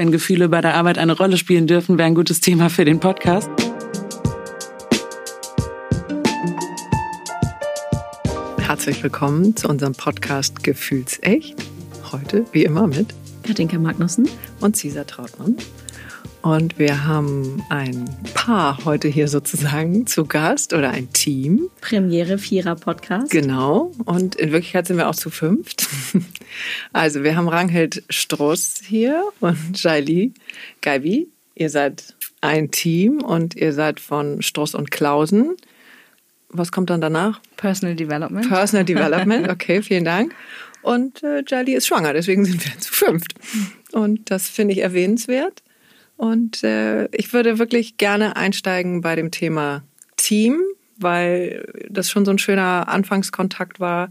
Wenn Gefühle bei der Arbeit eine Rolle spielen dürfen, wäre ein gutes Thema für den Podcast. Herzlich willkommen zu unserem Podcast Gefühlsecht. Heute, wie immer, mit Katinka Magnussen und Cesar Trautmann. Und wir haben ein Paar heute hier sozusagen zu Gast oder ein Team. Premiere Vierer Podcast. Genau. Und in Wirklichkeit sind wir auch zu fünft. Also wir haben Ranghild Struss hier und Jaili Gaibi. Ihr seid ein Team und ihr seid von Struss und Klausen. Was kommt dann danach? Personal Development. Personal Development, okay, vielen Dank. Und äh, Jali ist schwanger, deswegen sind wir zu fünft. Und das finde ich erwähnenswert. Und äh, ich würde wirklich gerne einsteigen bei dem Thema Team, weil das schon so ein schöner Anfangskontakt war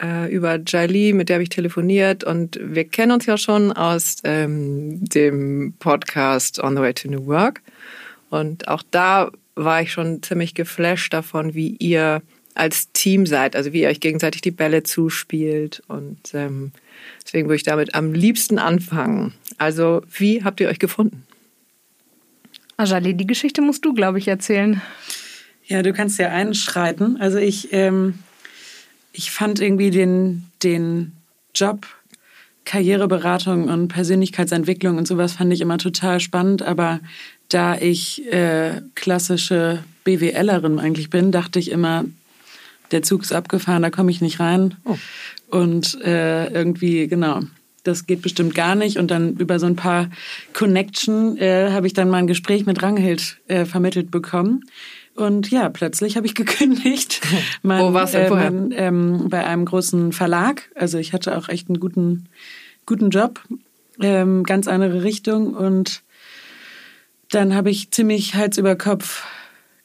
äh, über Jali, mit der habe ich telefoniert und wir kennen uns ja schon aus ähm, dem Podcast On the Way to New Work. Und auch da war ich schon ziemlich geflasht davon, wie ihr als Team seid, also wie ihr euch gegenseitig die Bälle zuspielt. Und ähm, deswegen würde ich damit am liebsten anfangen. Also, wie habt ihr euch gefunden? Ajali, die Geschichte musst du, glaube ich, erzählen. Ja, du kannst ja einschreiten. Also ich, ähm, ich fand irgendwie den, den Job Karriereberatung und Persönlichkeitsentwicklung und sowas fand ich immer total spannend. Aber da ich äh, klassische BWLerin eigentlich bin, dachte ich immer, der Zug ist abgefahren, da komme ich nicht rein. Oh. Und äh, irgendwie, genau, das geht bestimmt gar nicht. Und dann über so ein paar Connection äh, habe ich dann mal ein Gespräch mit Ranghild äh, vermittelt bekommen. Und ja, plötzlich habe ich gekündigt. Mein, Wo warst du äh, vorher? Mein, ähm, bei einem großen Verlag. Also ich hatte auch echt einen guten, guten Job. Ähm, ganz andere Richtung. Und dann habe ich ziemlich Hals über Kopf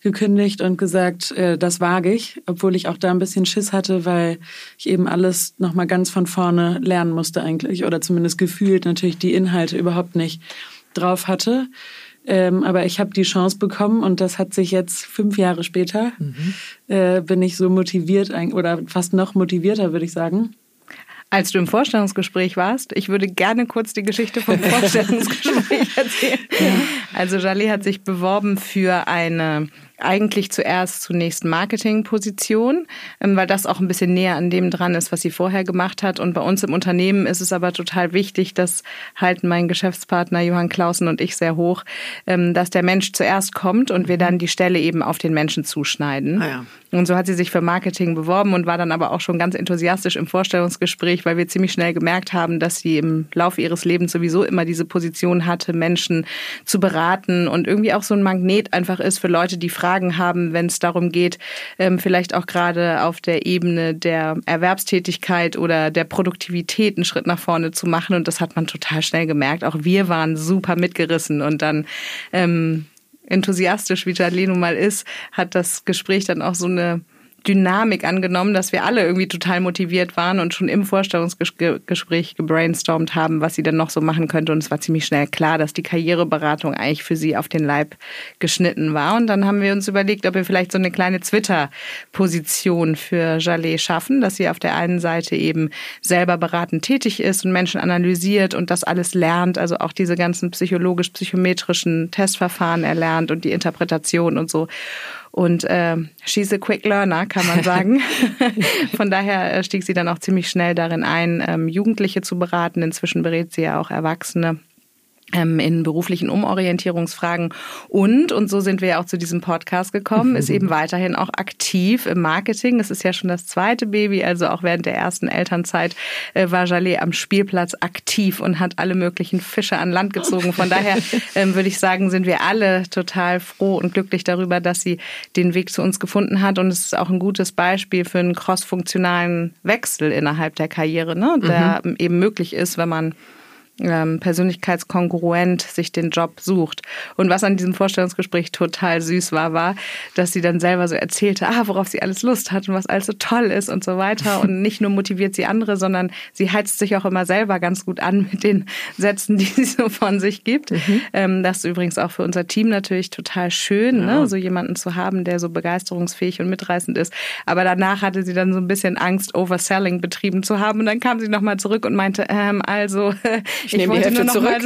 gekündigt und gesagt, äh, das wage ich, obwohl ich auch da ein bisschen Schiss hatte, weil ich eben alles nochmal ganz von vorne lernen musste eigentlich oder zumindest gefühlt natürlich die Inhalte überhaupt nicht drauf hatte. Ähm, aber ich habe die Chance bekommen und das hat sich jetzt fünf Jahre später, mhm. äh, bin ich so motiviert oder fast noch motivierter, würde ich sagen. Als du im Vorstellungsgespräch warst, ich würde gerne kurz die Geschichte vom Vorstellungsgespräch erzählen. Also Jali hat sich beworben für eine eigentlich zuerst zunächst Marketingposition, ähm, weil das auch ein bisschen näher an dem dran ist, was sie vorher gemacht hat. Und bei uns im Unternehmen ist es aber total wichtig, das halten mein Geschäftspartner Johann Clausen und ich sehr hoch, ähm, dass der Mensch zuerst kommt und wir dann die Stelle eben auf den Menschen zuschneiden. Ah ja. Und so hat sie sich für Marketing beworben und war dann aber auch schon ganz enthusiastisch im Vorstellungsgespräch, weil wir ziemlich schnell gemerkt haben, dass sie im Laufe ihres Lebens sowieso immer diese Position hatte, Menschen zu beraten und irgendwie auch so ein Magnet einfach ist für Leute, die Fragen haben, wenn es darum geht, ähm, vielleicht auch gerade auf der Ebene der Erwerbstätigkeit oder der Produktivität einen Schritt nach vorne zu machen. Und das hat man total schnell gemerkt. Auch wir waren super mitgerissen und dann ähm, enthusiastisch wie Jaleno mal ist, hat das Gespräch dann auch so eine Dynamik angenommen, dass wir alle irgendwie total motiviert waren und schon im Vorstellungsgespräch gebrainstormt haben, was sie denn noch so machen könnte. Und es war ziemlich schnell klar, dass die Karriereberatung eigentlich für sie auf den Leib geschnitten war. Und dann haben wir uns überlegt, ob wir vielleicht so eine kleine Twitter-Position für Jalé schaffen, dass sie auf der einen Seite eben selber beratend tätig ist und Menschen analysiert und das alles lernt, also auch diese ganzen psychologisch-psychometrischen Testverfahren erlernt und die Interpretation und so. Und äh, she's a quick learner, kann man sagen. Von daher äh, stieg sie dann auch ziemlich schnell darin ein, ähm, Jugendliche zu beraten. Inzwischen berät sie ja auch Erwachsene in beruflichen Umorientierungsfragen und, und so sind wir ja auch zu diesem Podcast gekommen, ist eben weiterhin auch aktiv im Marketing. Es ist ja schon das zweite Baby, also auch während der ersten Elternzeit äh, war Jalé am Spielplatz aktiv und hat alle möglichen Fische an Land gezogen. Von daher ähm, würde ich sagen, sind wir alle total froh und glücklich darüber, dass sie den Weg zu uns gefunden hat und es ist auch ein gutes Beispiel für einen crossfunktionalen Wechsel innerhalb der Karriere, ne? der mhm. eben möglich ist, wenn man ähm, persönlichkeitskongruent sich den Job sucht. Und was an diesem Vorstellungsgespräch total süß war, war, dass sie dann selber so erzählte, ah, worauf sie alles Lust hat und was alles so toll ist und so weiter. Und nicht nur motiviert sie andere, sondern sie heizt sich auch immer selber ganz gut an mit den Sätzen, die sie so von sich gibt. Mhm. Ähm, das ist übrigens auch für unser Team natürlich total schön, ne, ja. ne? so jemanden zu haben, der so begeisterungsfähig und mitreißend ist. Aber danach hatte sie dann so ein bisschen Angst, Overselling betrieben zu haben. Und dann kam sie nochmal zurück und meinte, ähm, also Ich, ich nehme die Hälfte zurück.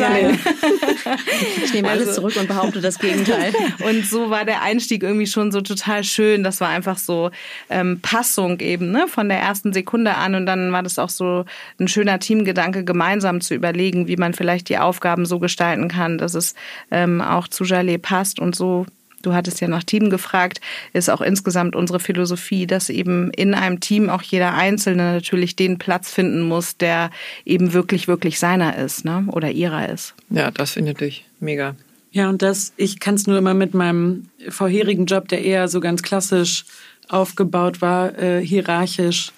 ich nehme alles also, zurück und behaupte das Gegenteil. Und so war der Einstieg irgendwie schon so total schön. Das war einfach so ähm, Passung eben ne? von der ersten Sekunde an. Und dann war das auch so ein schöner Teamgedanke, gemeinsam zu überlegen, wie man vielleicht die Aufgaben so gestalten kann, dass es ähm, auch zu Jalé passt und so du hattest ja nach Team gefragt, ist auch insgesamt unsere Philosophie, dass eben in einem Team auch jeder Einzelne natürlich den Platz finden muss, der eben wirklich, wirklich seiner ist ne? oder ihrer ist. Ja, das finde ich mega. Ja, und das, ich kann es nur immer mit meinem vorherigen Job, der eher so ganz klassisch aufgebaut war, äh, hierarchisch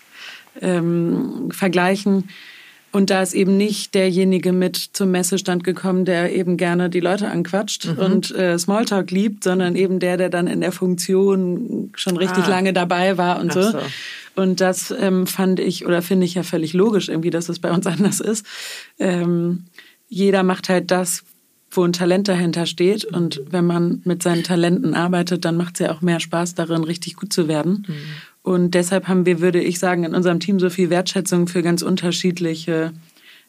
ähm, vergleichen und da ist eben nicht derjenige mit zum Messestand gekommen, der eben gerne die Leute anquatscht mhm. und äh, Smalltalk liebt, sondern eben der, der dann in der Funktion schon richtig ah. lange dabei war und so. so. Und das ähm, fand ich oder finde ich ja völlig logisch irgendwie, dass es bei uns anders ist. Ähm, jeder macht halt das, wo ein Talent dahinter steht. Und wenn man mit seinen Talenten arbeitet, dann macht es ja auch mehr Spaß darin, richtig gut zu werden. Mhm. Und deshalb haben wir, würde ich sagen, in unserem Team so viel Wertschätzung für ganz unterschiedliche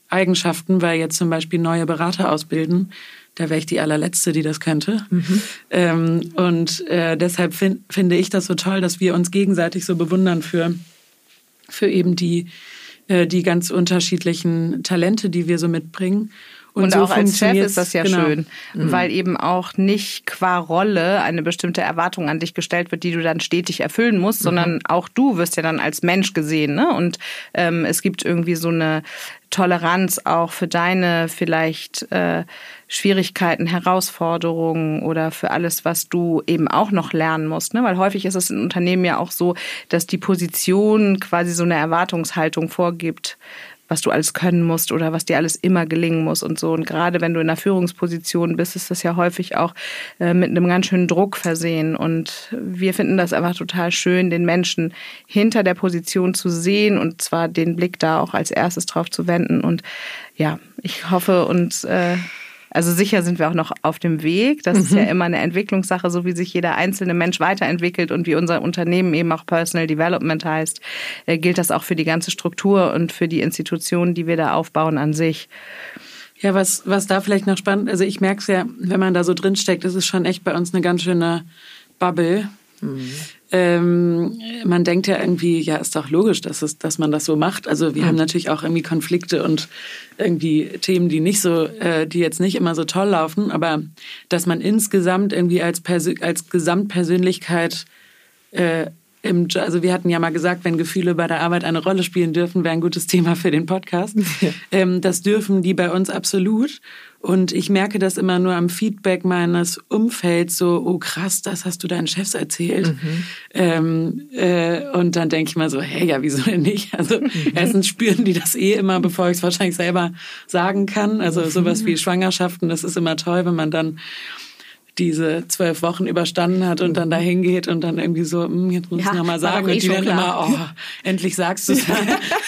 Eigenschaften, weil jetzt zum Beispiel neue Berater ausbilden. Da wäre ich die allerletzte, die das könnte. Mhm. Ähm, und äh, deshalb find, finde ich das so toll, dass wir uns gegenseitig so bewundern für, für eben die, äh, die ganz unterschiedlichen Talente, die wir so mitbringen. Und, und so auch als Chef ist das ja genau. schön, mhm. weil eben auch nicht qua Rolle eine bestimmte Erwartung an dich gestellt wird, die du dann stetig erfüllen musst, mhm. sondern auch du wirst ja dann als Mensch gesehen. Ne? Und ähm, es gibt irgendwie so eine Toleranz auch für deine vielleicht äh, Schwierigkeiten, Herausforderungen oder für alles, was du eben auch noch lernen musst. Ne? Weil häufig ist es in Unternehmen ja auch so, dass die Position quasi so eine Erwartungshaltung vorgibt was du alles können musst oder was dir alles immer gelingen muss und so. Und gerade wenn du in einer Führungsposition bist, ist das ja häufig auch äh, mit einem ganz schönen Druck versehen. Und wir finden das einfach total schön, den Menschen hinter der Position zu sehen und zwar den Blick da auch als erstes drauf zu wenden. Und ja, ich hoffe und äh, also sicher sind wir auch noch auf dem Weg. Das mhm. ist ja mhm. immer eine Entwicklungssache, so wie sich jeder einzelne Mensch weiterentwickelt und wie unser Unternehmen eben auch Personal Development heißt, äh, gilt das auch für die ganze Struktur und für die Institutionen, die wir da aufbauen an sich. Ja, was, was da vielleicht noch spannend, also ich merke es ja, wenn man da so drin steckt, ist es schon echt bei uns eine ganz schöne Bubble. Mhm. Ähm, man denkt ja irgendwie, ja, ist doch logisch, dass, es, dass man das so macht. Also wir mhm. haben natürlich auch irgendwie Konflikte und irgendwie Themen, die nicht so, äh, die jetzt nicht immer so toll laufen, aber dass man insgesamt irgendwie als, Persö als Gesamtpersönlichkeit äh, im, also wir hatten ja mal gesagt, wenn Gefühle bei der Arbeit eine Rolle spielen dürfen, wäre ein gutes Thema für den Podcast. Ja. Ähm, das dürfen die bei uns absolut. Und ich merke das immer nur am Feedback meines Umfelds, so, oh krass, das hast du deinen Chefs erzählt. Mhm. Ähm, äh, und dann denke ich mal so, hey, ja, wieso denn nicht? Also mhm. erstens spüren die das eh immer, bevor ich es wahrscheinlich selber sagen kann. Also sowas wie Schwangerschaften, das ist immer toll, wenn man dann diese zwölf Wochen überstanden hat und dann da hingeht und dann irgendwie so, hm, jetzt muss ich ja, nochmal sagen. Und eh die dann klar. immer, oh, endlich sagst du es.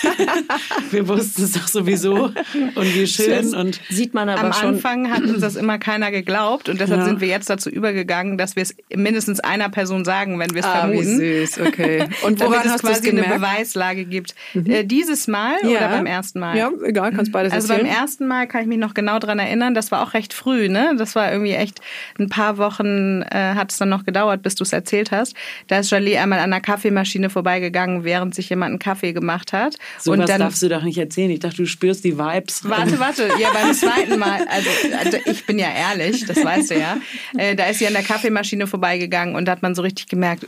Wir wussten es doch sowieso und wie schön. Das und sieht man aber Am schon. Anfang hat uns das immer keiner geglaubt und deshalb ja. sind wir jetzt dazu übergegangen, dass wir es mindestens einer Person sagen, wenn wir es ah, vermuten. Wie süß, okay. Und woran Damit es quasi eine Beweislage gibt. Mhm. Äh, dieses Mal ja. oder beim ersten Mal? Ja, egal, kannst beides Also erzählen. beim ersten Mal kann ich mich noch genau dran erinnern, das war auch recht früh, ne? Das war irgendwie echt ein paar Wochen äh, hat es dann noch gedauert, bis du es erzählt hast. Da ist Jolie einmal an der Kaffeemaschine vorbeigegangen, während sich jemand einen Kaffee gemacht hat. So und was dann, darfst du doch nicht erzählen. Ich dachte, du spürst die Vibes. Warte, warte. Ja, beim zweiten Mal. Also, also ich bin ja ehrlich, das weißt du ja. Äh, da ist sie an der Kaffeemaschine vorbeigegangen und da hat man so richtig gemerkt,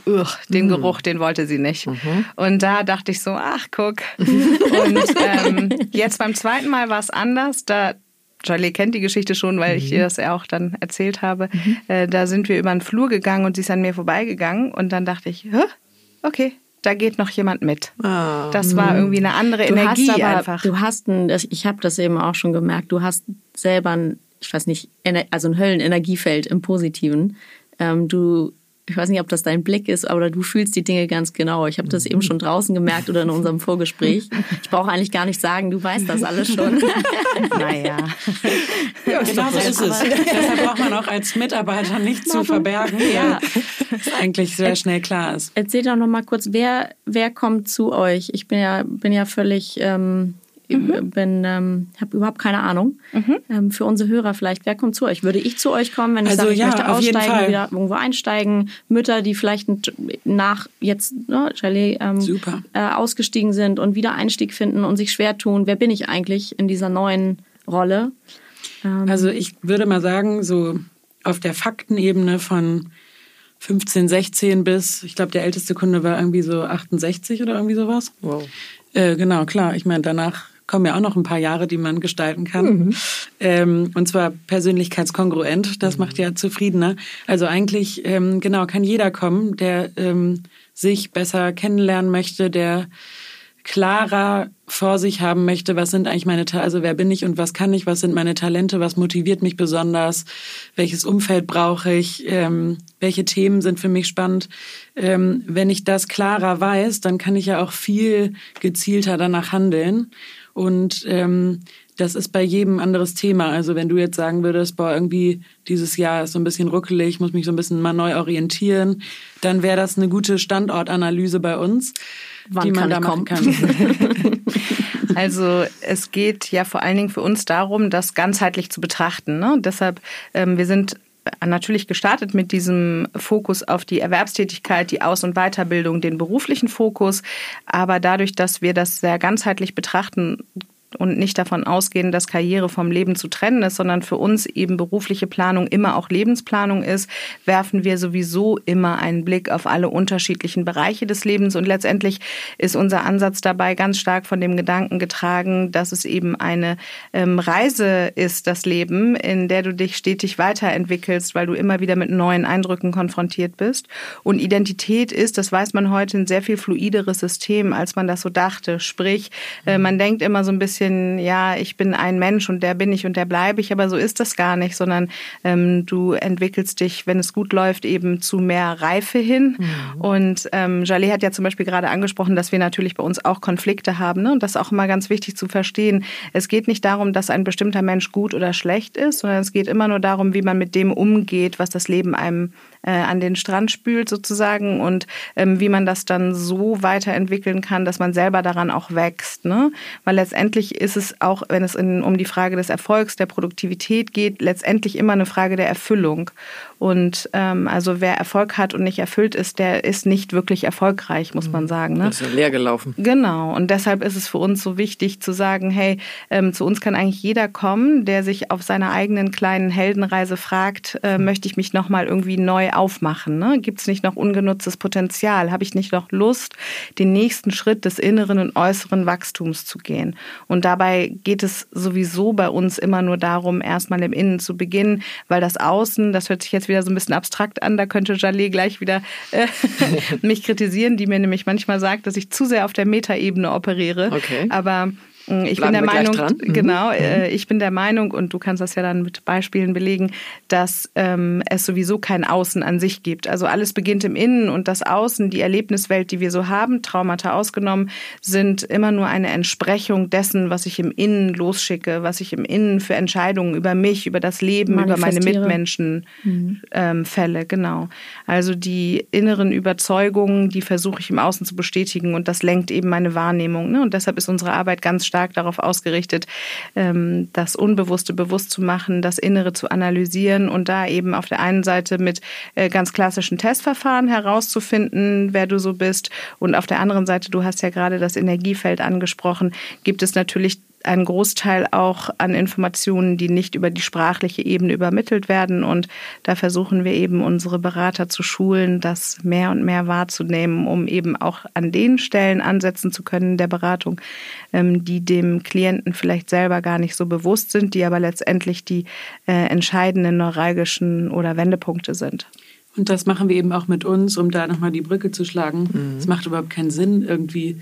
den mhm. Geruch, den wollte sie nicht. Mhm. Und da dachte ich so, ach guck. und ähm, jetzt beim zweiten Mal war es anders. Da Charlie kennt die Geschichte schon, weil mhm. ich ihr das ja auch dann erzählt habe. Mhm. Äh, da sind wir über den Flur gegangen und sie ist an mir vorbeigegangen und dann dachte ich, Hä? okay, da geht noch jemand mit. Oh. Das war mhm. irgendwie eine andere du Energie aber, einfach. Du hast ein, ich habe das eben auch schon gemerkt, du hast selber ein, ich weiß nicht, also ein Höllenenergiefeld im Positiven. Ähm, du ich weiß nicht, ob das dein Blick ist, aber du fühlst die Dinge ganz genau. Ich habe das eben schon draußen gemerkt oder in unserem Vorgespräch. Ich brauche eigentlich gar nicht sagen, du weißt das alles schon. naja. Ja, genau so ist es. Deshalb braucht man auch als Mitarbeiter nichts zu verbergen, ja. es eigentlich sehr schnell klar ist. Erzähl doch noch mal kurz, wer, wer kommt zu euch? Ich bin ja, bin ja völlig... Ähm, mhm. bin, ähm, habe überhaupt keine Ahnung. Mhm. Ähm, für unsere Hörer vielleicht, wer kommt zu euch? Würde ich zu euch kommen, wenn ich also, sage, ich ja, möchte aussteigen, wieder irgendwo einsteigen? Mütter, die vielleicht nach jetzt ne, Chalet ähm, äh, ausgestiegen sind und wieder Einstieg finden und sich schwer tun. Wer bin ich eigentlich in dieser neuen Rolle? Ähm, also ich würde mal sagen, so auf der Faktenebene von 15, 16 bis, ich glaube, der älteste Kunde war irgendwie so 68 oder irgendwie sowas. Wow. Äh, genau, klar. Ich meine, danach kommen ja auch noch ein paar Jahre, die man gestalten kann. Mhm. Ähm, und zwar persönlichkeitskongruent. Das mhm. macht ja zufriedener. Also eigentlich, ähm, genau, kann jeder kommen, der ähm, sich besser kennenlernen möchte, der klarer vor sich haben möchte, was sind eigentlich meine, Ta also wer bin ich und was kann ich, was sind meine Talente, was motiviert mich besonders, welches Umfeld brauche ich, ähm, welche Themen sind für mich spannend. Ähm, wenn ich das klarer weiß, dann kann ich ja auch viel gezielter danach handeln. Und ähm, das ist bei jedem anderes Thema. Also wenn du jetzt sagen würdest, boah, irgendwie dieses Jahr ist so ein bisschen ruckelig, muss mich so ein bisschen mal neu orientieren, dann wäre das eine gute Standortanalyse bei uns wann die man da machen kann. also es geht ja vor allen Dingen für uns darum, das ganzheitlich zu betrachten. Ne? deshalb, ähm, wir sind natürlich gestartet mit diesem Fokus auf die Erwerbstätigkeit, die Aus- und Weiterbildung, den beruflichen Fokus. Aber dadurch, dass wir das sehr ganzheitlich betrachten, und nicht davon ausgehen, dass Karriere vom Leben zu trennen ist, sondern für uns eben berufliche Planung immer auch Lebensplanung ist, werfen wir sowieso immer einen Blick auf alle unterschiedlichen Bereiche des Lebens. Und letztendlich ist unser Ansatz dabei ganz stark von dem Gedanken getragen, dass es eben eine ähm, Reise ist, das Leben, in der du dich stetig weiterentwickelst, weil du immer wieder mit neuen Eindrücken konfrontiert bist. Und Identität ist, das weiß man heute, ein sehr viel fluideres System, als man das so dachte. Sprich, äh, man denkt immer so ein bisschen, bisschen, ja, ich bin ein Mensch und der bin ich und der bleibe ich, aber so ist das gar nicht, sondern ähm, du entwickelst dich, wenn es gut läuft, eben zu mehr Reife hin. Mhm. Und ähm, Jalé hat ja zum Beispiel gerade angesprochen, dass wir natürlich bei uns auch Konflikte haben. Ne? Und das ist auch immer ganz wichtig zu verstehen. Es geht nicht darum, dass ein bestimmter Mensch gut oder schlecht ist, sondern es geht immer nur darum, wie man mit dem umgeht, was das Leben einem äh, an den Strand spült sozusagen und ähm, wie man das dann so weiterentwickeln kann, dass man selber daran auch wächst. Ne? Weil letztendlich ist es auch, wenn es in, um die Frage des Erfolgs, der Produktivität geht, letztendlich immer eine Frage der Erfüllung. Und ähm, also wer Erfolg hat und nicht erfüllt ist, der ist nicht wirklich erfolgreich, muss man mhm. sagen. Ne? Das ist ja leer gelaufen. Genau. Und deshalb ist es für uns so wichtig zu sagen, hey, ähm, zu uns kann eigentlich jeder kommen, der sich auf seiner eigenen kleinen Heldenreise fragt, äh, mhm. möchte ich mich nochmal irgendwie neu aufmachen? Ne? Gibt es nicht noch ungenutztes Potenzial? Habe ich nicht noch Lust, den nächsten Schritt des inneren und äußeren Wachstums zu gehen? Und dabei geht es sowieso bei uns immer nur darum, erstmal im Innen zu beginnen, weil das Außen, das hört sich jetzt wieder so ein bisschen abstrakt an, da könnte Jalé gleich wieder äh, mich kritisieren, die mir nämlich manchmal sagt, dass ich zu sehr auf der Metaebene operiere. Okay. Aber Mm, ich bin der Meinung, mhm. genau, äh, mhm. ich bin der Meinung, und du kannst das ja dann mit Beispielen belegen, dass ähm, es sowieso kein Außen an sich gibt. Also alles beginnt im Innen und das Außen, die Erlebniswelt, die wir so haben, Traumata ausgenommen, sind immer nur eine Entsprechung dessen, was ich im Innen losschicke, was ich im Innen für Entscheidungen über mich, über das Leben, über meine Mitmenschen mhm. ähm, fälle. Genau. Also die inneren Überzeugungen, die versuche ich im Außen zu bestätigen und das lenkt eben meine Wahrnehmung. Ne? Und deshalb ist unsere Arbeit ganz stark stark darauf ausgerichtet, ähm, das Unbewusste bewusst zu machen, das Innere zu analysieren und da eben auf der einen Seite mit äh, ganz klassischen Testverfahren herauszufinden, wer du so bist. Und auf der anderen Seite, du hast ja gerade das Energiefeld angesprochen, gibt es natürlich ein Großteil auch an Informationen, die nicht über die sprachliche Ebene übermittelt werden. Und da versuchen wir eben unsere Berater zu schulen, das mehr und mehr wahrzunehmen, um eben auch an den Stellen ansetzen zu können der Beratung, ähm, die dem Klienten vielleicht selber gar nicht so bewusst sind, die aber letztendlich die äh, entscheidenden neuralgischen oder Wendepunkte sind. Und das machen wir eben auch mit uns, um da nochmal die Brücke zu schlagen. Es mhm. macht überhaupt keinen Sinn, irgendwie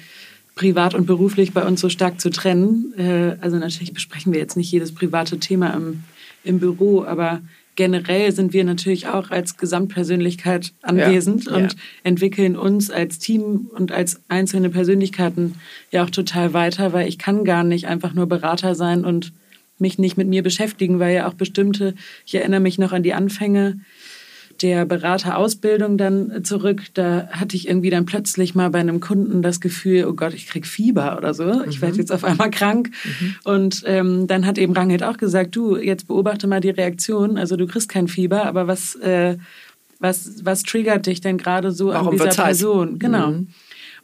privat und beruflich bei uns so stark zu trennen. Äh, also natürlich besprechen wir jetzt nicht jedes private Thema im, im Büro, aber generell sind wir natürlich auch als Gesamtpersönlichkeit anwesend ja, und ja. entwickeln uns als Team und als einzelne Persönlichkeiten ja auch total weiter, weil ich kann gar nicht einfach nur Berater sein und mich nicht mit mir beschäftigen, weil ja auch bestimmte, ich erinnere mich noch an die Anfänge, der Beraterausbildung dann zurück, da hatte ich irgendwie dann plötzlich mal bei einem Kunden das Gefühl, oh Gott, ich krieg Fieber oder so, ich werde jetzt auf einmal krank. Und ähm, dann hat eben Rangit auch gesagt, du, jetzt beobachte mal die Reaktion, also du kriegst kein Fieber, aber was, äh, was, was triggert dich denn gerade so Warum an dieser wird's heiß? Person? Genau.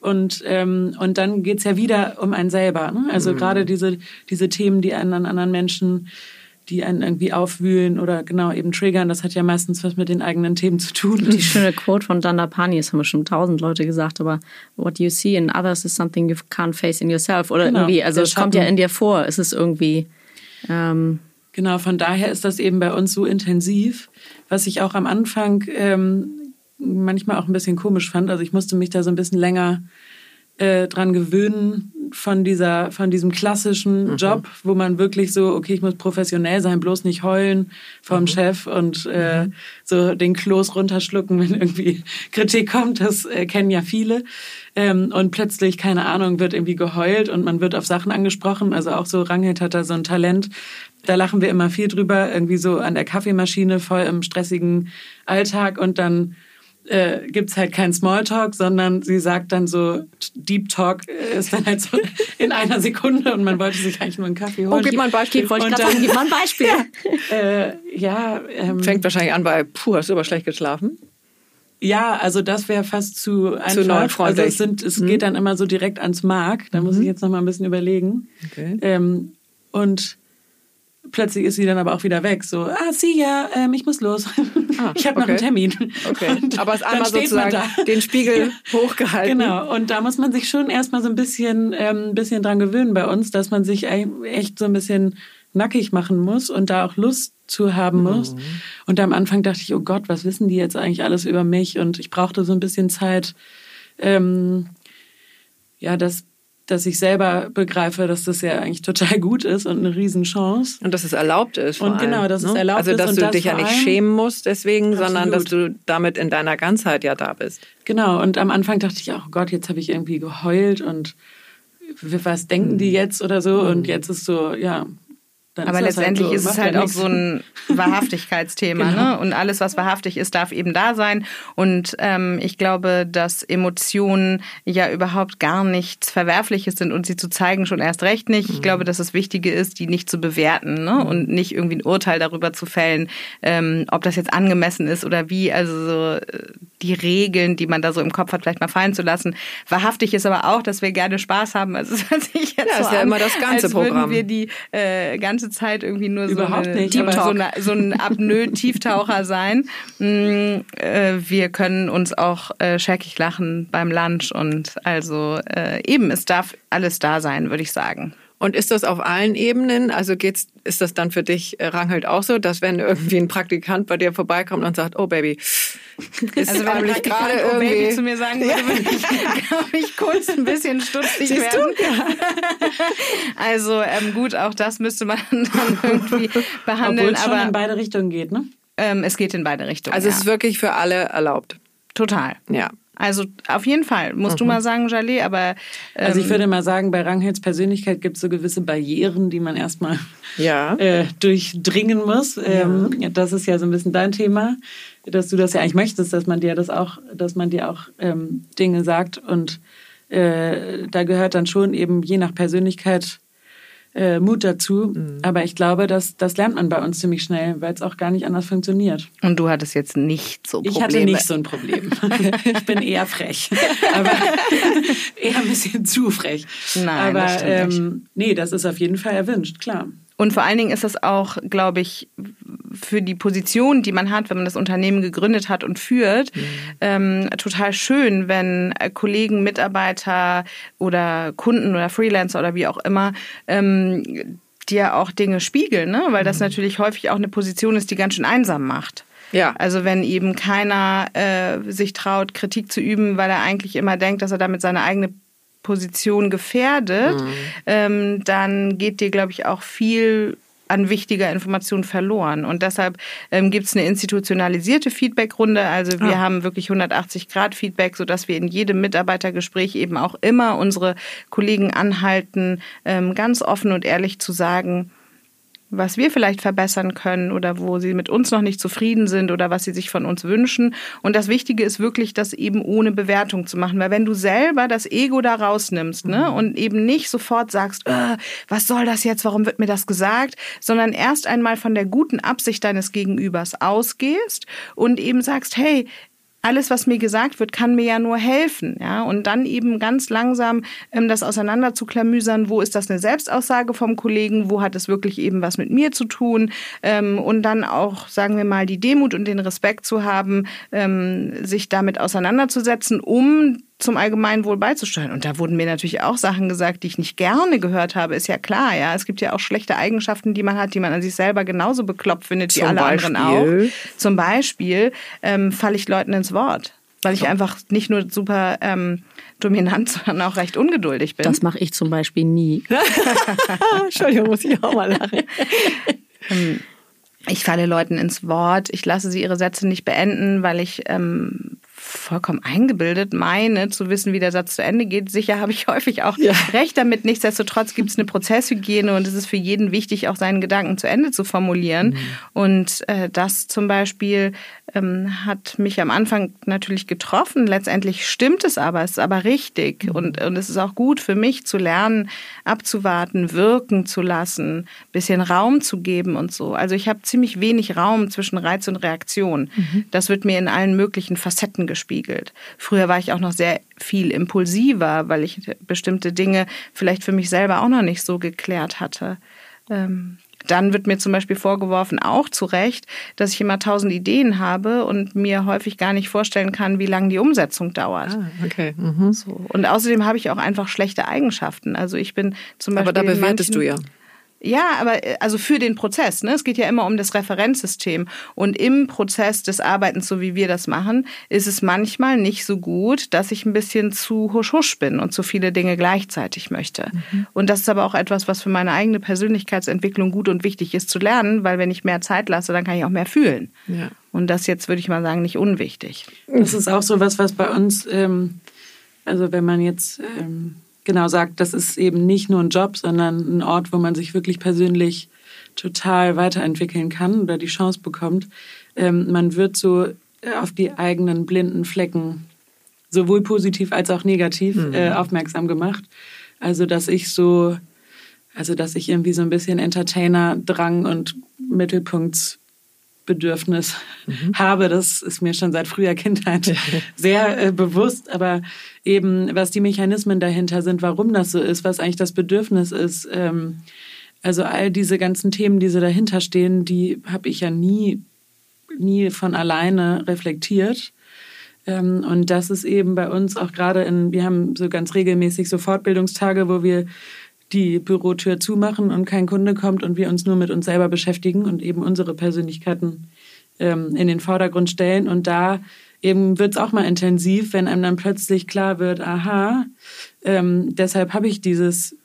Und, ähm, und dann geht's ja wieder um einen selber. Ne? Also gerade diese, diese Themen, die einen an anderen Menschen, die einen irgendwie aufwühlen oder genau eben triggern, das hat ja meistens was mit den eigenen Themen zu tun. Die schöne Quote von Dandapani, das haben bestimmt tausend Leute gesagt, aber what you see in others is something you can't face in yourself. Oder Genau, irgendwie, also es kommt ja in dir vor. Es ist irgendwie, ähm, Genau, von daher ist das eben bei uns so intensiv, was ich auch am Anfang ähm, manchmal auch ein bisschen komisch fand. Also ich musste mich da so ein bisschen länger äh, dran gewöhnen von dieser, von diesem klassischen Job, wo man wirklich so, okay, ich muss professionell sein, bloß nicht heulen vom Chef und äh, so den Kloß runterschlucken, wenn irgendwie Kritik kommt. Das äh, kennen ja viele. Ähm, und plötzlich, keine Ahnung, wird irgendwie geheult und man wird auf Sachen angesprochen. Also auch so Rangit hat da so ein Talent. Da lachen wir immer viel drüber, irgendwie so an der Kaffeemaschine, voll im stressigen Alltag und dann äh, gibt's halt keinen Smalltalk, sondern sie sagt dann so, Deep Talk äh, ist dann halt so in einer Sekunde und man wollte sich eigentlich nur einen Kaffee holen. Oh, gib mal ein Beispiel. wollte ich gerade sagen, gib mal ein Beispiel. äh, ja, ähm, Fängt wahrscheinlich an bei, puh, hast du aber schlecht geschlafen? ja, also das wäre fast zu einfach. Zu neunfreundlich. Also es, sind, es geht dann immer so direkt ans Mark. Da muss ich jetzt noch mal ein bisschen überlegen. Okay. Ähm, und plötzlich ist sie dann aber auch wieder weg. So, ah, sie ja, ähm, ich muss los. ich habe noch okay. einen Termin. Okay, Und aber es einmal sozusagen da. den Spiegel hochgehalten. Genau, und da muss man sich schon erstmal so ein bisschen, ähm, bisschen dran gewöhnen bei uns, dass man sich echt so ein bisschen nackig machen muss und da auch Lust zu haben muss. Und am Anfang dachte ich, oh Gott, was wissen die jetzt eigentlich alles über mich? Und ich brauchte so ein bisschen Zeit, ähm, ja, dass, dass ich selber begreife, dass das ja eigentlich total gut ist und eine Riesenchance. Und dass es erlaubt ist. Und genau, allem, dass es ne? erlaubt also, ist dass und du das dich ja nicht schämen musst deswegen, sondern dass Absolut. du damit in deiner Ganzheit ja da bist. Genau, und am Anfang dachte ich auch, oh Gott, jetzt habe ich irgendwie geheult und was denken die jetzt oder so? Und jetzt ist so, ja. Dann Aber ist das letztendlich halt so, ist es halt ja auch so ein Wahrhaftigkeitsthema, Genau. ne? Und alles, was wahrhaftig ist, darf eben da sein. Und ähm, ich glaube, dass Emotionen ja überhaupt gar nichts Verwerfliches sind und sie zu zeigen schon erst recht nicht. Ich glaube, dass das Wichtige ist, die nicht zu bewerten, ne? Und nicht irgendwie ein Urteil darüber zu fällen, ähm, ob das jetzt angemessen ist oder wie. Also so äh, die Regeln, die man da so im Kopf hat, vielleicht mal fallen zu lassen. Wahrhaftig ist aber auch, dass wir gerne Spaß haben. Also es hört sich jetzt Ja, so ist ja an, immer das ganze als würden Programm. wir die äh, ganze Zeit irgendwie nur so, eine, nicht, so, eine, so ein Apnoe-Tieftaucher sein. Mm, äh, wir können uns auch äh, scheckig lachen beim Lunch und also äh, eben, es darf alles da sein, würde ich sagen. Und ist das auf allen Ebenen? Also geht's, ist das dann für dich, äh, Rangelt, auch so, dass wenn irgendwie ein Praktikant bei dir vorbeikommt und sagt, oh Baby, ist Also wenn Praktikant gerade oh Baby irgendwie... zu mir sagen würde, würde ich, glaube ich, kurz ein bisschen stutzig Siehst du? werden. Also ähm, gut, auch das müsste man dann irgendwie Obwohl behandeln, es schon in aber beide Richtungen geht, ne? ähm, es geht in beide Richtungen. Also ja. es ist wirklich für alle erlaubt. total. Ja. Also auf jeden Fall, musst du mal sagen, Jalé, aber ähm, Also ich würde mal sagen, bei Ranghels Persönlichkeit gibt es so gewisse Barrieren, die man erstmal Ja. äh, durchdringen muss. Ähm, das ist ja so ein bisschen dein Thema, dass du das ja eigentlich möchtest, dass man dir das auch, dass man dir auch ähm, Dinge sagt und äh, da gehört dann schon eben je nach Persönlichkeit äh, Mut dazu. Aber ich glaube, dass das lernt man bei uns ziemlich schnell, weil es auch gar nicht anders funktioniert. und du hattest jetzt nicht so Probleme. Ich hatte nicht so ein Problem. ich bin eher frech. Aber eher ein bisschen zu frech. Nein, Aber das stimmt nicht. ähm, nee, das ist auf jeden Fall erwünscht, klar. Und vor allen Dingen ist es auch, glaube ich, für die Position, die man hat, wenn man das Unternehmen gegründet hat und führt, ähm, total schön, wenn äh, Kollegen, Mitarbeiter oder Kunden oder Freelancer oder wie auch immer ähm, dir auch Dinge spiegeln, ne? weil das natürlich häufig auch eine Position ist, die ganz schön einsam macht. Ja. Also wenn eben keiner äh, sich traut, Kritik zu üben, weil er eigentlich immer denkt, dass er damit seine eigene Position gefährdet, ähm, dann geht dir, glaube ich, auch viel an wichtiger Information verloren. Und deshalb ähm, gibt es eine institutionalisierte Feedbackrunde. Also wir haben wirklich 180 Grad Feedback, sodass wir in jedem Mitarbeitergespräch eben auch immer unsere Kollegen anhalten, ähm, ganz offen und ehrlich zu sagen, was wir vielleicht verbessern können oder wo sie mit uns noch nicht zufrieden sind oder was sie sich von uns wünschen. Und das Wichtige ist wirklich, das eben ohne Bewertung zu machen. Weil wenn du selber das Ego da rausnimmst ne, mhm. und eben nicht sofort sagst, äh, was soll das jetzt, warum wird mir das gesagt, sondern erst einmal von der guten Absicht deines Gegenübers ausgehst und eben sagst, hey, alles, was mir gesagt wird, kann mir ja nur helfen, ja. Und dann eben ganz langsam ähm, das auseinander zu klamüsern, wo ist das eine Selbstaussage vom Kollegen, wo hat es wirklich eben was mit mir zu tun ähm, und dann auch, sagen wir mal, die Demut und den Respekt zu haben, ähm, sich damit auseinanderzusetzen, um zum Allgemeinwohl beizusteuern. Und da wurden mir natürlich auch Sachen gesagt, die ich nicht gerne gehört habe, ist ja klar. Ja, es gibt ja auch schlechte Eigenschaften, die man hat, die man an sich selber genauso bekloppt findet wie alle Beispiel? anderen auch. Zum Beispiel ähm, falle ich Leuten ins Wort weil ich einfach nicht nur super ähm, dominant, sondern auch recht ungeduldig bin. Das mache ich zum Beispiel nie. Entschuldigung, muss ich auch mal lachen. Ähm, ich falle Leuten ins Wort, ich lasse sie ihre Sätze nicht beenden, weil ich ähm, vollkommen eingebildet meine, zu wissen, wie der Satz zu Ende geht. Sicher habe ich häufig auch ja. recht damit. Nichtsdestotrotz gibt es eine Prozesshygiene und es ist für jeden wichtig, auch seinen Gedanken zu Ende zu formulieren. Mhm. Und äh, das zum Beispiel ähm, hat mich am Anfang natürlich getroffen. Letztendlich stimmt es aber, es ist aber richtig. Mhm. Und, und es ist auch gut für mich zu lernen, abzuwarten, wirken zu lassen, bisschen Raum zu geben und so. Also ich habe ziemlich wenig Raum zwischen Reiz und Reaktion. Mhm. Das wird mir in allen möglichen Facetten gespiegelt. Früher war ich auch noch sehr viel impulsiver, weil ich bestimmte Dinge vielleicht für mich selber auch noch nicht so geklärt hatte. Ähm, dann wird mir zum Beispiel vorgeworfen, auch zu Recht, dass ich immer tausend Ideen habe und mir häufig gar nicht vorstellen kann, wie lange die Umsetzung dauert. Ah, okay. Mhm. So. Und außerdem habe ich auch einfach schlechte Eigenschaften. Also ich bin zum Beispiel. Aber da bewertest du ja. Ja, aber äh, also für den Prozess. Ne? Es geht ja immer um das Referenzsystem. Und im Prozess des Arbeitens, so wie wir das machen, ist es manchmal nicht so gut, dass ich ein bisschen zu husch-husch bin und zu viele Dinge gleichzeitig möchte. Mhm. Und das ist aber auch etwas, was für meine eigene Persönlichkeitsentwicklung gut und wichtig ist zu lernen, weil wenn ich mehr Zeit lasse, dann kann ich auch mehr fühlen. Ja. Und das jetzt würde ich mal sagen, nicht unwichtig. Das ist auch so was, was bei uns, ähm, also wenn man jetzt ähm, genau sagt, das ist eben nicht nur ein Job, sondern ein Ort, wo man sich wirklich persönlich total weiterentwickeln kann oder die Chance bekommt. Ähm, man wird so äh, auf die eigenen blinden Flecken sowohl positiv als auch negativ mhm. äh, aufmerksam gemacht. Also dass ich so, also dass ich irgendwie so ein bisschen Entertainer-Drang und Mittelpunkts Bedürfnis mhm. habe. Das ist mir schon seit früher Kindheit sehr äh, bewusst. Aber eben, was die Mechanismen dahinter sind, warum das so ist, was eigentlich das Bedürfnis ist. Ähm, also all diese ganzen Themen, die so dahinter stehen, die habe ich ja nie, nie von alleine reflektiert. Ähm, und das ist eben bei uns auch gerade in, wir haben so ganz regelmäßig so Fortbildungstage, wo wir die Bürotür zumachen und kein Kunde kommt und wir uns nur mit uns selber beschäftigen und eben unsere Persönlichkeiten ähm, in den Vordergrund stellen. Und da eben wird es auch mal intensiv, wenn einem dann plötzlich klar wird, aha, ähm, deshalb habe ich dieses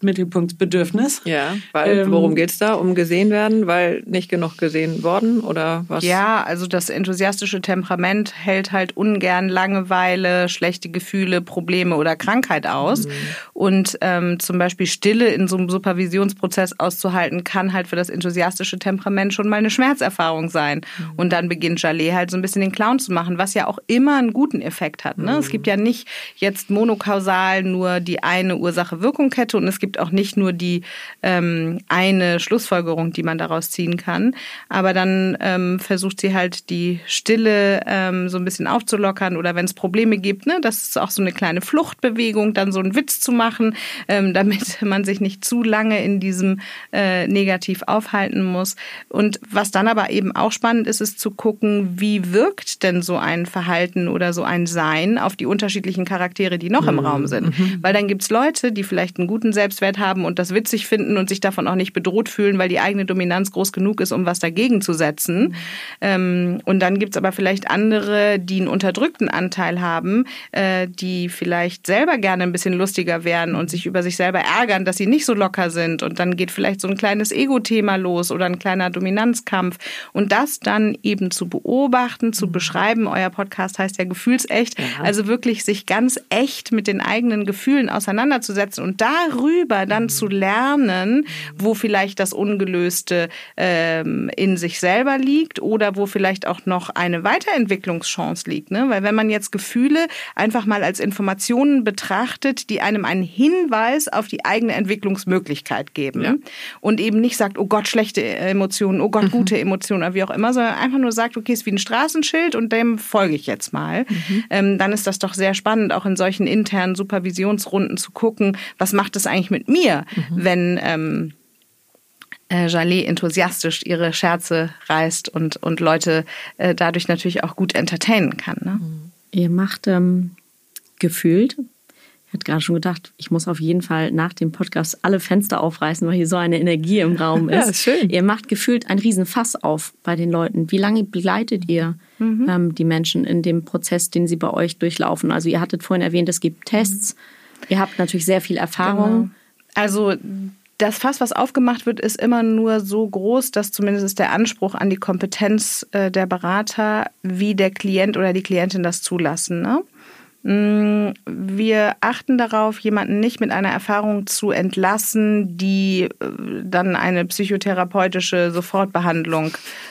Mittelpunktsbedürfnis. Ja, weil ähm, worum geht's da? Um gesehen werden, weil nicht genug gesehen worden oder was? Ja, also das enthusiastische Temperament hält halt ungern Langeweile, schlechte Gefühle, Probleme oder Krankheit aus. Mhm. Und ähm, zum Beispiel Stille in so einem Supervisionsprozess auszuhalten, kann halt für das enthusiastische Temperament schon mal eine Schmerzerfahrung sein. Mhm. Und dann beginnt Jalé halt so ein bisschen den Clown zu machen, was ja auch immer einen guten Effekt hat. Ne? Mhm. Es gibt ja nicht jetzt monokausal nur die eine Ursache-Wirkung-Kette und es gibt gibt auch nicht nur die ähm, eine Schlussfolgerung, die man daraus ziehen kann. Aber dann ähm, versucht sie halt die Stille ähm, so ein bisschen aufzulockern oder wenn es Probleme gibt, ne, das ist auch so eine kleine Fluchtbewegung, dann so einen Witz zu machen, ähm, damit man sich nicht zu lange in diesem äh, Negativ aufhalten muss. Und was dann aber eben auch spannend ist, ist zu gucken, wie wirkt denn so ein Verhalten oder so ein Sein auf die unterschiedlichen Charaktere, die noch im mhm. Raum sind. Mhm. Weil dann gibt es Leute, die vielleicht einen guten Selbstwert Selbstwert haben und das witzig finden und sich davon auch nicht bedroht fühlen, weil die eigene Dominanz groß genug ist, um was dagegen zu setzen. Ähm, und dann gibt's aber vielleicht andere, die einen unterdrückten Anteil haben, äh, die vielleicht selber gerne ein bisschen lustiger werden und sich über sich selber ärgern, dass sie nicht so locker sind. Und dann geht vielleicht so ein kleines Ego-Thema los oder ein kleiner Dominanzkampf. Und das dann eben zu beobachten, zu beschreiben. Euer Podcast heißt ja gefühlsecht. Ja. Also wirklich sich ganz echt mit den eigenen Gefühlen auseinanderzusetzen und darüber selber dann zu lernen, wo vielleicht das Ungelöste ähm, in sich selber liegt oder wo vielleicht auch noch eine Weiterentwicklungschance liegt. Ne? Weil wenn man jetzt Gefühle einfach mal als Informationen betrachtet, die einem einen Hinweis auf die eigene Entwicklungsmöglichkeit geben ja. und eben nicht sagt, oh Gott, schlechte Emotionen, oh Gott, mhm. gute Emotionen oder wie auch immer, sondern einfach nur sagt, okay, es ist wie ein Straßenschild und dem folge ich jetzt mal, mhm. ähm, dann ist das doch sehr spannend, auch in solchen internen Supervisionsrunden zu gucken, was macht es eigentlich mit mir, mhm. wenn ähm, äh, Jalé enthusiastisch ihre Scherze reißt und, und Leute äh, dadurch natürlich auch gut entertainen kann. Ne? Ihr macht ähm, gefühlt ich hatte gerade schon gedacht, ich muss auf jeden Fall nach dem Podcast alle Fenster aufreißen, weil hier so eine Energie im Raum ist. ja, ist schön. Ihr macht gefühlt ein Riesenfass auf bei den Leuten. Wie lange begleitet ihr mhm. ähm, die Menschen in dem Prozess, den sie bei euch durchlaufen? Also ihr hattet vorhin erwähnt, es gibt Tests. Ihr habt natürlich sehr viel Erfahrung. Genau. Also das Fass, was aufgemacht wird, ist immer nur so groß, dass zumindest der Anspruch an die Kompetenz äh, der Berater, wie der Klient oder die Klientin das zulassen. Ne? Mm, wir achten darauf, jemanden nicht mit einer Erfahrung zu entlassen, die äh, dann eine psychotherapeutische Sofortbehandlung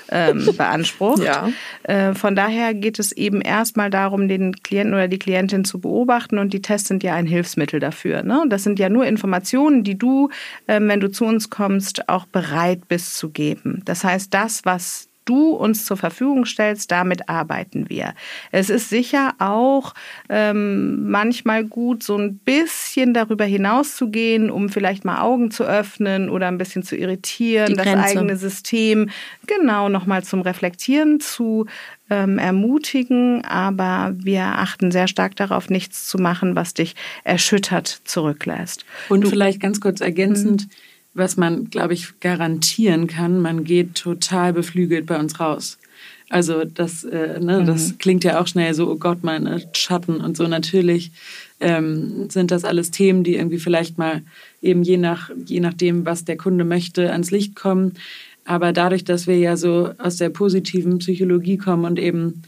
ähm, beansprucht. Ja. Äh, von daher geht es eben erstmal darum, den Klienten oder die Klientin zu beobachten und die Tests sind ja ein Hilfsmittel dafür. Ne? Das sind ja nur Informationen, die du, äh, wenn du zu uns kommst, auch bereit bist zu geben. Das heißt, das, was du uns zur Verfügung stellst, damit arbeiten wir. Es ist sicher auch ähm, manchmal gut, so ein bisschen darüber hinaus zu gehen, um vielleicht mal Augen zu öffnen oder ein bisschen zu irritieren, das eigene System genau nochmal zum Reflektieren zu ähm, ermutigen, aber wir achten sehr stark darauf, nichts zu machen, was dich erschüttert zurücklässt. Und du, vielleicht ganz kurz ergänzend, mhm was man, glaube ich, garantieren kann, man geht total beflügelt bei uns raus. Also das, äh, ne, mhm. das klingt ja auch schnell so, oh Gott, meine Schatten und so. Natürlich ähm, sind das alles Themen, die irgendwie vielleicht mal eben je, nach, je nachdem, was der Kunde möchte, ans Licht kommen. Aber dadurch, dass wir ja so aus der positiven Psychologie kommen und eben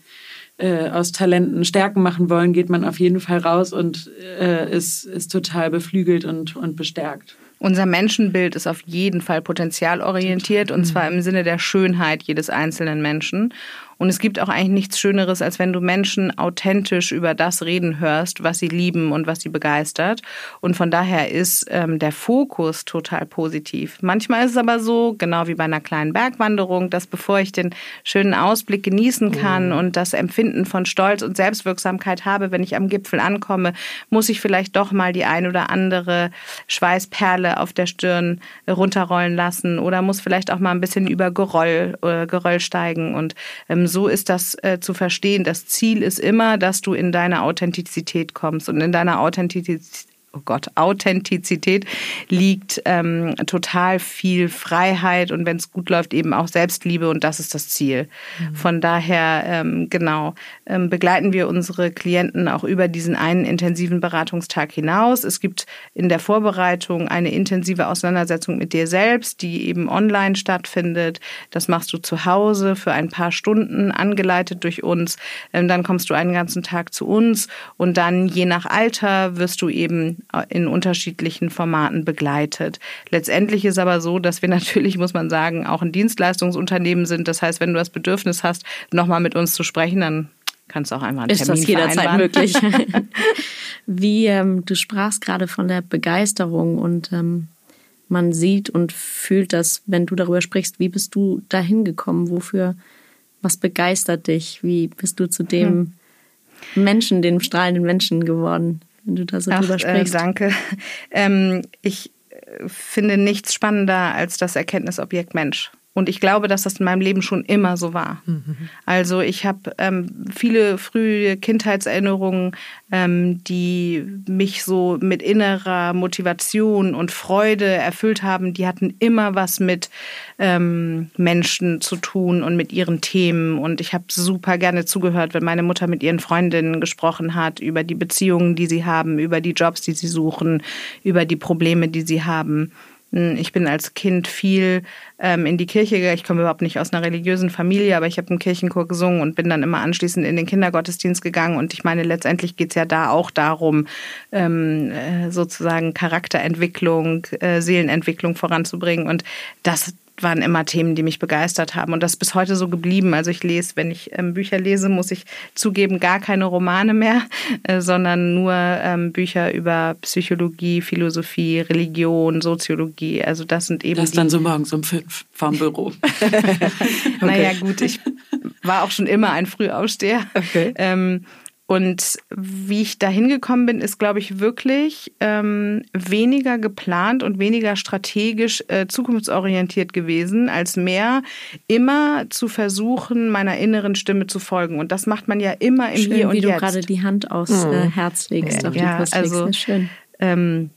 äh, aus Talenten Stärken machen wollen, geht man auf jeden Fall raus und äh, ist, ist total beflügelt und, und bestärkt. Unser Menschenbild ist auf jeden Fall potenzialorientiert und zwar im Sinne der Schönheit jedes einzelnen Menschen. Und es gibt auch eigentlich nichts Schöneres, als wenn du Menschen authentisch über das reden hörst, was sie lieben und was sie begeistert. Und von daher ist ähm, der Fokus total positiv. Manchmal ist es aber so, genau wie bei einer kleinen Bergwanderung, dass bevor ich den schönen Ausblick genießen kann oh. und das Empfinden von Stolz und Selbstwirksamkeit habe, wenn ich am Gipfel ankomme, muss ich vielleicht doch mal die ein oder andere Schweißperle auf der Stirn runterrollen lassen oder muss vielleicht auch mal ein bisschen über Geröll, äh, Geröll steigen und ähm, so ist das äh, zu verstehen. Das Ziel ist immer, dass du in deine Authentizität kommst und in deiner Authentizität oh Gott, Authentizität liegt ähm, total viel Freiheit und wenn es gut läuft, eben auch Selbstliebe und das ist das Ziel. Mhm. Von daher, ähm, genau, ähm, begleiten wir unsere Klienten auch über diesen einen intensiven Beratungstag hinaus. Es gibt in der Vorbereitung eine intensive Auseinandersetzung mit dir selbst, die eben online stattfindet. Das machst du zu Hause für ein paar Stunden, angeleitet durch uns. Ähm, dann kommst du einen ganzen Tag zu uns und dann je nach Alter wirst du eben in unterschiedlichen Formaten begleitet. Letztendlich ist aber so, dass wir natürlich, muss man sagen, auch ein Dienstleistungsunternehmen sind. Das heißt, wenn du das Bedürfnis hast, nochmal mit uns zu sprechen, dann kannst du auch einmal einen ist Termin Ist das jederzeit möglich. Wie, ähm, du sprachst gerade von der Begeisterung und ähm, man sieht und fühlt das, wenn du darüber sprichst. Wie bist du dahin gekommen? Wofür, was begeistert dich? Wie bist du zu dem hm. Menschen, dem strahlenden Menschen geworden? Wenn du da so Ach, drüber äh, sprichst. Äh, danke. Ähm, ich äh, finde nichts spannender als das Erkenntnisobjekt Mensch. Und ich glaube, dass das in meinem Leben schon immer so war. Mhm. Also ich habe ähm, viele frühe Kindheitserinnerungen, ähm, die mich so mit innerer Motivation und Freude erfüllt haben. Die hatten immer was mit ähm, Menschen zu tun und mit ihren Themen. Und ich habe super gerne zugehört, wenn meine Mutter mit ihren Freundinnen gesprochen hat über die Beziehungen, die sie haben, über die Jobs, die sie suchen, über die Probleme, die sie haben. Ich bin als Kind viel ähm, in die Kirche gegangen. Ich komme überhaupt nicht aus einer religiösen Familie, aber ich habe im Kirchenchor gesungen und bin dann immer anschließend in den Kindergottesdienst gegangen. Und ich meine, letztendlich geht es ja da auch darum, ähm, äh, sozusagen Charakterentwicklung, äh, Seelenentwicklung voranzubringen. Und das waren immer Themen, die mich begeistert haben. Und das ist bis heute so geblieben. Also ich lese, wenn ich ähm, Bücher lese, muss ich zugeben, gar keine Romane mehr, äh, sondern nur ähm, Bücher über Psychologie, Philosophie, Religion, Soziologie. Also das sind eben. Das dann so morgens um fünf vom Büro. okay. Naja, gut, ich war auch schon immer ein Frühaufsteher. Okay. Ähm, und wie ich da hingekommen bin, ist, glaube ich, wirklich ähm, weniger geplant und weniger strategisch äh, zukunftsorientiert gewesen, als mehr immer zu versuchen, meiner inneren Stimme zu folgen. Und das macht man ja immer im Schön, Hier und wie Jetzt. du gerade die Hand aufs mhm. äh, Herz legst, auf ja, die Brust also, legst. Schön. Ähm,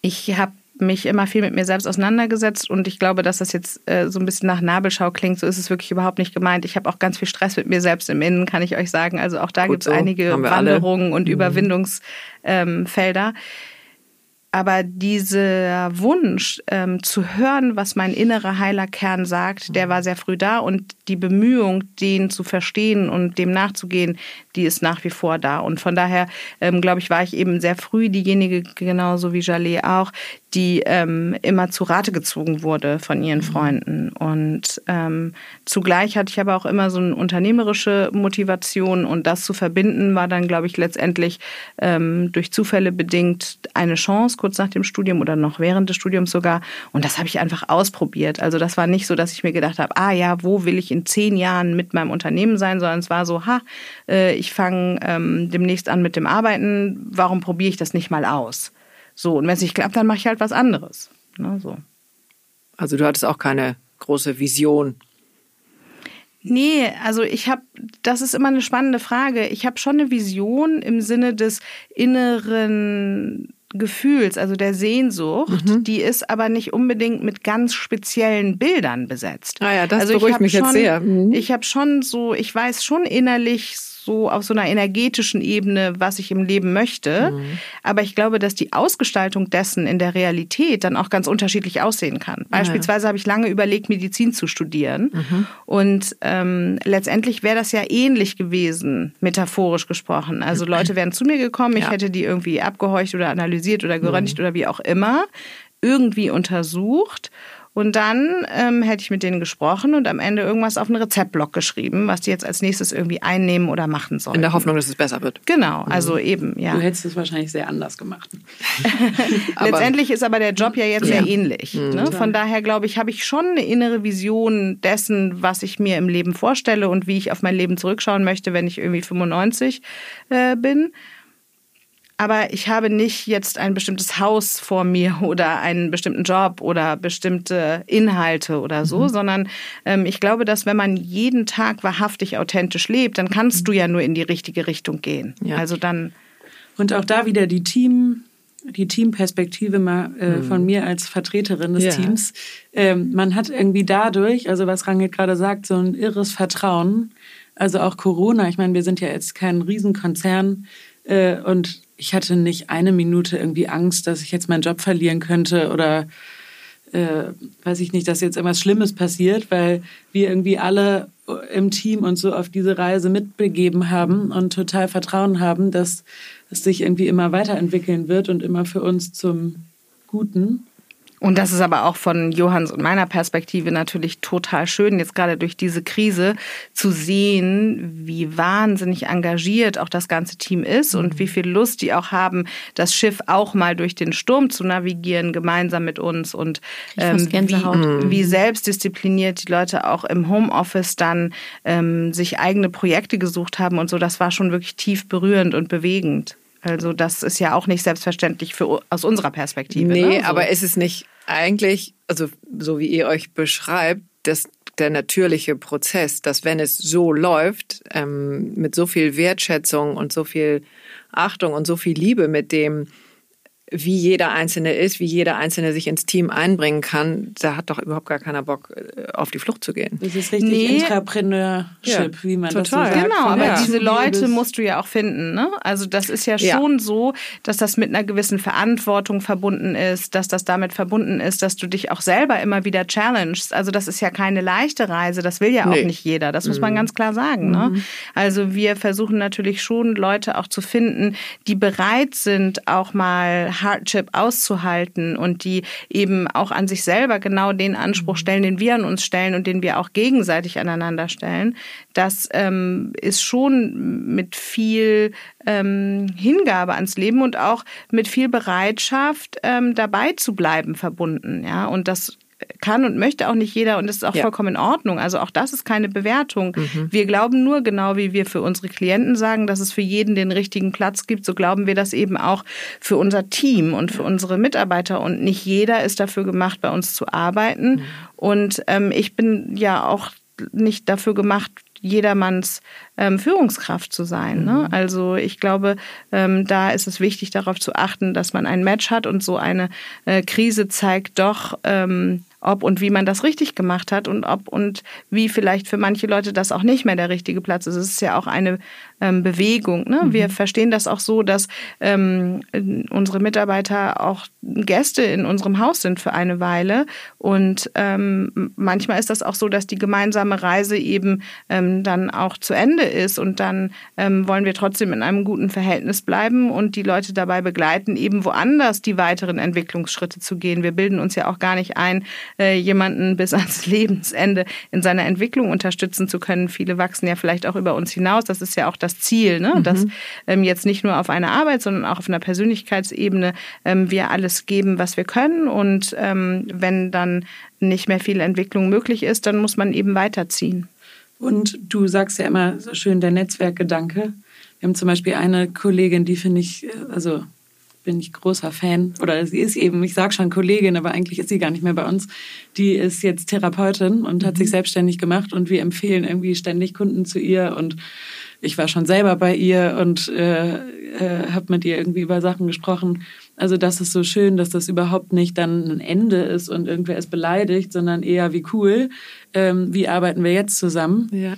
ich habe mich immer viel mit mir selbst auseinandergesetzt und ich glaube, dass das jetzt äh, so ein bisschen nach Nabelschau klingt. So ist es wirklich überhaupt nicht gemeint. Ich habe auch ganz viel Stress mit mir selbst im Innen, kann ich euch sagen. Also auch da gibt es so. einige Wanderungen alle. und mhm. Überwindungsfelder. Ähm, aber dieser Wunsch ähm, zu hören, was mein innerer heiler Kern sagt, der war sehr früh da und die Bemühung, den zu verstehen und dem nachzugehen, die ist nach wie vor da. Und von daher, ähm, glaube ich, war ich eben sehr früh diejenige, genauso wie Jalé auch, die ähm, immer zu Rate gezogen wurde von ihren mhm. Freunden. Und ähm, zugleich hatte ich aber auch immer so eine unternehmerische Motivation und das zu verbinden war dann, glaube ich, letztendlich ähm, durch Zufälle bedingt eine Chance, kurz nach dem Studium oder noch während des Studiums sogar. Und das habe ich einfach ausprobiert. Also das war nicht so, dass ich mir gedacht habe, ah ja, wo will ich in zehn Jahren mit meinem Unternehmen sein, sondern es war so, ha, äh, ich fange ähm, demnächst an mit dem Arbeiten, warum probiere ich das nicht mal aus? So, und wenn es nicht klappt, dann mache ich halt was anderes. Ne, so. Also du hattest auch keine große Vision. Nee, also ich habe, das ist immer eine spannende Frage. Ich habe schon eine Vision im Sinne des inneren Gefühls, also der Sehnsucht, mhm. die ist aber nicht unbedingt mit ganz speziellen Bildern besetzt. Ah ja, das also beruhigt mich schon, jetzt sehr. Mhm. Ich habe schon so, ich weiß schon innerlich so auf so einer energetischen Ebene, was ich im Leben möchte. Mhm. Aber ich glaube, dass die Ausgestaltung dessen in der Realität dann auch ganz unterschiedlich aussehen kann. Beispielsweise ja. habe ich lange überlegt, Medizin zu studieren. Mhm. Und ähm, letztendlich wäre das ja ähnlich gewesen, metaphorisch gesprochen. Also Leute wären zu mir gekommen, ich ja. hätte die irgendwie abgehorcht oder analysiert oder geröntgt mhm. oder wie auch immer, irgendwie untersucht und dann ähm, hätte ich mit denen gesprochen und am Ende irgendwas auf einen Rezeptblock geschrieben, was die jetzt als nächstes irgendwie einnehmen oder machen sollen. In der Hoffnung, dass es besser wird. Genau, also mhm. eben, ja. Du hättest es wahrscheinlich sehr anders gemacht. Letztendlich ist aber der Job ja jetzt ja. sehr ähnlich. Mhm. Ne? Von daher glaube ich, habe ich schon eine innere Vision dessen, was ich mir im Leben vorstelle und wie ich auf mein Leben zurückschauen möchte, wenn ich irgendwie 95 äh, bin aber ich habe nicht jetzt ein bestimmtes Haus vor mir oder einen bestimmten Job oder bestimmte Inhalte oder so, mhm. sondern ähm, ich glaube, dass wenn man jeden Tag wahrhaftig authentisch lebt, dann kannst du ja nur in die richtige Richtung gehen. Ja. Also dann. Und auch da wieder die Team, die Teamperspektive mal äh, mhm. von mir als Vertreterin des ja. Teams. Ähm, man hat irgendwie dadurch, also was Rangel gerade sagt, so ein irres Vertrauen. Also auch Corona, ich meine, wir sind ja jetzt kein Riesenkonzern äh, und ich hatte nicht eine Minute irgendwie Angst, dass ich jetzt meinen Job verlieren könnte oder äh, weiß ich nicht, dass jetzt irgendwas Schlimmes passiert, weil wir irgendwie alle im Team uns so auf diese Reise mitbegeben haben und total Vertrauen haben, dass es sich irgendwie immer weiterentwickeln wird und immer für uns zum Guten. Und das ist aber auch von Johanns und meiner Perspektive natürlich total schön, jetzt gerade durch diese Krise zu sehen, wie wahnsinnig engagiert auch das ganze Team ist und wie viel Lust die auch haben, das Schiff auch mal durch den Sturm zu navigieren, gemeinsam mit uns und ähm, wie, wie selbstdiszipliniert die Leute auch im Homeoffice dann ähm, sich eigene Projekte gesucht haben und so. Das war schon wirklich tief berührend und bewegend. Also das ist ja auch nicht selbstverständlich für, aus unserer Perspektive. Nee, ne? so. aber ist es nicht eigentlich, also so wie ihr euch beschreibt, dass der natürliche Prozess, dass wenn es so läuft, ähm, mit so viel Wertschätzung und so viel Achtung und so viel Liebe, mit dem wie jeder Einzelne ist, wie jeder Einzelne sich ins Team einbringen kann, da hat doch überhaupt gar keiner Bock, äh, auf die Flucht zu gehen. Das ist richtig nee. Entrepreneurship, ja, wie man total. das so sagt. Genau, aber ja. diese Leute musst du ja auch finden. Ne? Also das ist ja schon ja. so, dass das mit einer gewissen Verantwortung verbunden ist, dass das damit verbunden ist, dass du dich auch selber immer wieder challengest. Also das ist ja keine leichte Reise, das will ja auch nee. nicht jeder, das muss man mhm. ganz klar sagen. Ne? Mhm. Ne? Also wir versuchen natürlich schon, Leute auch zu finden, die bereit sind, auch mal Hardship auszuhalten und die eben auch an sich selber genau den Anspruch mhm. stellen, den wir an uns stellen und den wir auch gegenseitig aneinander stellen. Das ähm, ist schon mit viel ähm, Hingabe ans Leben und auch mit viel Bereitschaft ähm, dabei zu bleiben verbunden. Ja, und das kann und möchte auch nicht jeder und das ist auch ja. vollkommen in Ordnung. Also auch das ist keine Bewertung. Mhm. Wir glauben nur, genau wie wir für unsere Klienten sagen, dass es für jeden den richtigen Platz gibt, so glauben wir das eben auch für unser Team und für unsere Mitarbeiter. Und nicht jeder ist dafür gemacht, bei uns zu arbeiten. Mhm. Und ähm, ich bin ja auch nicht dafür gemacht, jedermanns ähm, Führungskraft zu sein. Ne? Mhm. Also ich glaube, ähm, da ist es wichtig, darauf zu achten, dass man ein Match hat und so eine äh, Krise zeigt doch, ähm, ob und wie man das richtig gemacht hat und ob und wie vielleicht für manche Leute das auch nicht mehr der richtige Platz ist. Es ist ja auch eine ähm, Bewegung. Ne? Mhm. Wir verstehen das auch so, dass ähm, unsere Mitarbeiter auch Gäste in unserem Haus sind für eine Weile. Und ähm, manchmal ist das auch so, dass die gemeinsame Reise eben ähm, dann auch zu Ende ist. Und dann ähm, wollen wir trotzdem in einem guten Verhältnis bleiben und die Leute dabei begleiten, eben woanders die weiteren Entwicklungsschritte zu gehen. Wir bilden uns ja auch gar nicht ein, äh, jemanden bis ans Lebensende in seiner Entwicklung unterstützen zu können. Viele wachsen ja vielleicht auch über uns hinaus. Das ist ja auch das Ziel, ne? Mhm. dass ähm, jetzt nicht nur auf einer Arbeit, sondern auch auf einer Persönlichkeitsebene ähm, wir alles geben, was wir können. Und ähm, wenn dann nicht mehr viel Entwicklung möglich ist, dann muss man eben weiterziehen. Und du sagst ja immer so schön der Netzwerkgedanke. Wir haben zum Beispiel eine Kollegin, die finde ich, äh, also bin ich großer Fan. Oder sie ist eben, ich sage schon Kollegin, aber eigentlich ist sie gar nicht mehr bei uns. Die ist jetzt Therapeutin und hat mhm. sich selbstständig gemacht und wir empfehlen irgendwie ständig Kunden zu ihr und ich war schon selber bei ihr und äh, äh, habe mit ihr irgendwie über Sachen gesprochen. Also das ist so schön, dass das überhaupt nicht dann ein Ende ist und irgendwer ist beleidigt, sondern eher wie cool. Ähm, wie arbeiten wir jetzt zusammen? Ja.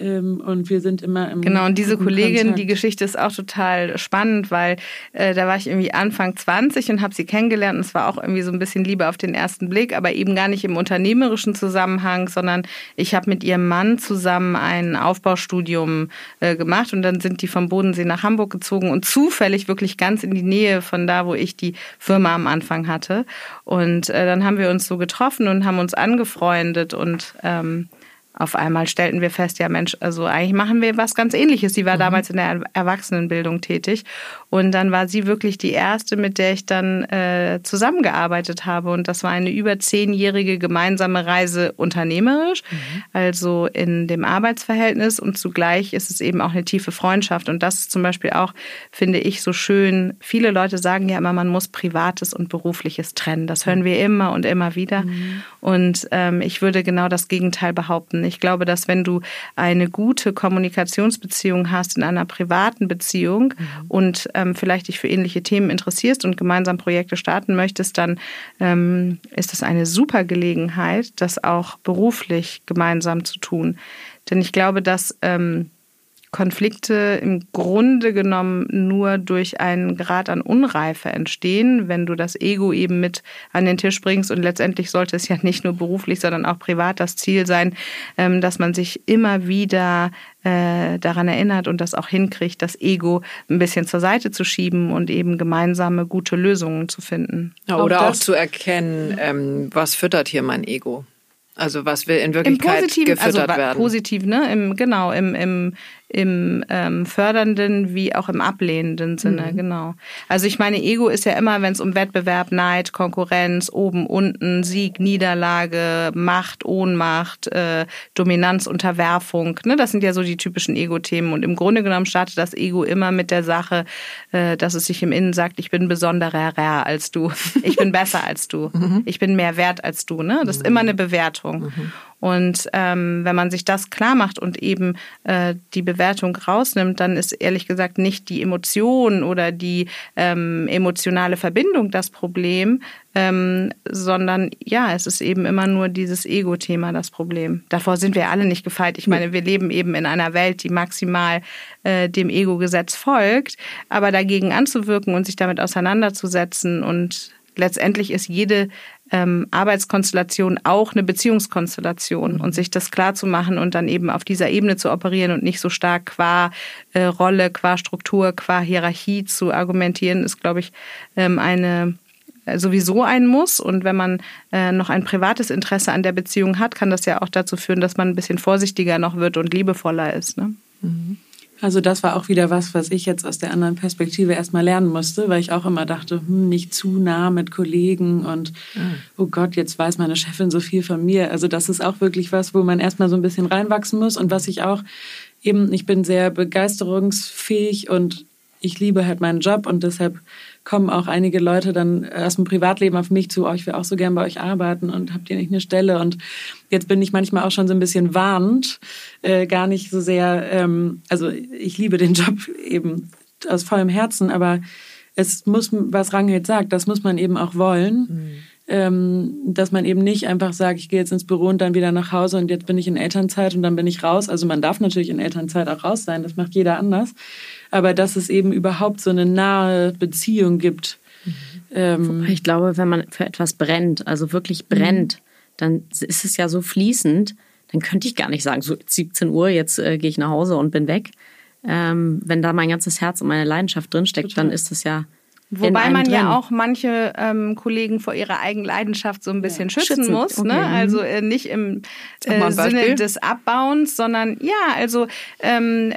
Ähm, und wir sind immer im Genau, und diese Kollegin, Kontakt. die Geschichte ist auch total spannend, weil äh, da war ich irgendwie Anfang 20 und habe sie kennengelernt und es war auch irgendwie so ein bisschen Liebe auf den ersten Blick, aber eben gar nicht im unternehmerischen Zusammenhang, sondern ich habe mit ihrem Mann zusammen ein Aufbaustudium äh, gemacht und dann sind die vom Bodensee nach Hamburg gezogen und zufällig wirklich ganz in die Nähe von da, wo ich die Firma am Anfang hatte. Und äh, dann haben wir uns so getroffen und haben uns angefreundet und ähm, auf einmal stellten wir fest, ja Mensch, also eigentlich machen wir was ganz ähnliches. Sie war mhm. damals in der Erwachsenenbildung tätig und dann war sie wirklich die erste, mit der ich dann äh, zusammengearbeitet habe und das war eine über zehnjährige gemeinsame Reise unternehmerisch, mhm. also in dem Arbeitsverhältnis und zugleich ist es eben auch eine tiefe Freundschaft und das ist zum Beispiel auch, finde ich, so schön. Viele Leute sagen ja immer, man muss Privates und Berufliches trennen. Das hören wir immer und immer wieder mhm. und ähm, ich würde genau das Gegenteil behaupten lassen. Ich glaube, dass wenn du eine gute Kommunikationsbeziehung hast in einer privaten Beziehung mhm. und ähm, vielleicht dich für ähnliche Themen interessierst und gemeinsam Projekte starten möchtest, dann ähm, ist es eine super Gelegenheit, das auch beruflich gemeinsam zu tun. Denn ich glaube, dass ähm, Konflikte im Grunde genommen nur durch einen Grad an Unreife entstehen, wenn du das Ego eben mit an den Tisch bringst. Und letztendlich sollte es ja nicht nur beruflich, sondern auch privat das Ziel sein, ähm, dass man sich immer wieder äh, daran erinnert und das auch hinkriegt, das Ego ein bisschen zur Seite zu schieben und eben gemeinsame gute Lösungen zu finden. oder auch, auch zu erkennen, ähm, was füttert hier mein Ego? Also was will in Wirklichkeit gefüttert also, werden? Positiv, ne? Im, genau, im, im, im ähm, fördernden wie auch im ablehnenden Sinne, mhm. genau. Also ich meine, Ego ist ja immer, wenn es um Wettbewerb, Neid, Konkurrenz, oben, unten, Sieg, Niederlage, Macht, Ohnmacht, äh, Dominanz, Unterwerfung, ne? das sind ja so die typischen Ego-Themen. Und im Grunde genommen startet das Ego immer mit der Sache, äh, dass es sich im Innen sagt, ich bin besonderer als du, ich bin besser als du, mhm. ich bin mehr wert als du. Ne? Das ist immer eine Bewertung. Mhm. Und ähm, wenn man sich das klar macht und eben äh, die Bewertung rausnimmt, dann ist ehrlich gesagt nicht die Emotion oder die ähm, emotionale Verbindung das Problem, ähm, sondern ja, es ist eben immer nur dieses Ego-Thema das Problem. Davor sind wir alle nicht gefeit. Ich meine, wir leben eben in einer Welt, die maximal äh, dem Ego-Gesetz folgt, aber dagegen anzuwirken und sich damit auseinanderzusetzen und letztendlich ist jede ähm, Arbeitskonstellation auch eine Beziehungskonstellation mhm. und sich das klar zu machen und dann eben auf dieser Ebene zu operieren und nicht so stark qua äh, Rolle, qua Struktur, qua Hierarchie zu argumentieren, ist, glaube ich, ähm, eine äh, sowieso ein Muss. Und wenn man äh, noch ein privates Interesse an der Beziehung hat, kann das ja auch dazu führen, dass man ein bisschen vorsichtiger noch wird und liebevoller ist. Ne? Mhm. Also das war auch wieder was, was ich jetzt aus der anderen Perspektive erstmal lernen musste, weil ich auch immer dachte, hm, nicht zu nah mit Kollegen und mhm. oh Gott, jetzt weiß meine Chefin so viel von mir. Also das ist auch wirklich was, wo man erstmal so ein bisschen reinwachsen muss und was ich auch eben, ich bin sehr begeisterungsfähig und ich liebe halt meinen Job und deshalb kommen auch einige Leute dann aus dem Privatleben auf mich zu, oh, ich will auch so gern bei euch arbeiten und habt ihr nicht eine Stelle? Und jetzt bin ich manchmal auch schon so ein bisschen warnt, äh, gar nicht so sehr, ähm, also ich liebe den Job eben aus vollem Herzen, aber es muss, was Ranghild sagt, das muss man eben auch wollen. Mhm. Ähm, dass man eben nicht einfach sagt, ich gehe jetzt ins Büro und dann wieder nach Hause und jetzt bin ich in Elternzeit und dann bin ich raus. Also man darf natürlich in Elternzeit auch raus sein, das macht jeder anders aber dass es eben überhaupt so eine nahe Beziehung gibt. Mhm. Ähm, ich glaube, wenn man für etwas brennt, also wirklich brennt, mhm. dann ist es ja so fließend, dann könnte ich gar nicht sagen, so 17 Uhr, jetzt äh, gehe ich nach Hause und bin weg. Ähm, wenn da mein ganzes Herz und meine Leidenschaft drinsteckt, Total. dann ist das ja Wobei man drin. ja auch manche ähm, Kollegen vor ihrer eigenen Leidenschaft so ein bisschen ja. schützen, schützen, muss. Ne? Okay. Ne? Also äh, nicht im äh, Sinne des Abbauens, sondern ja, also ähm,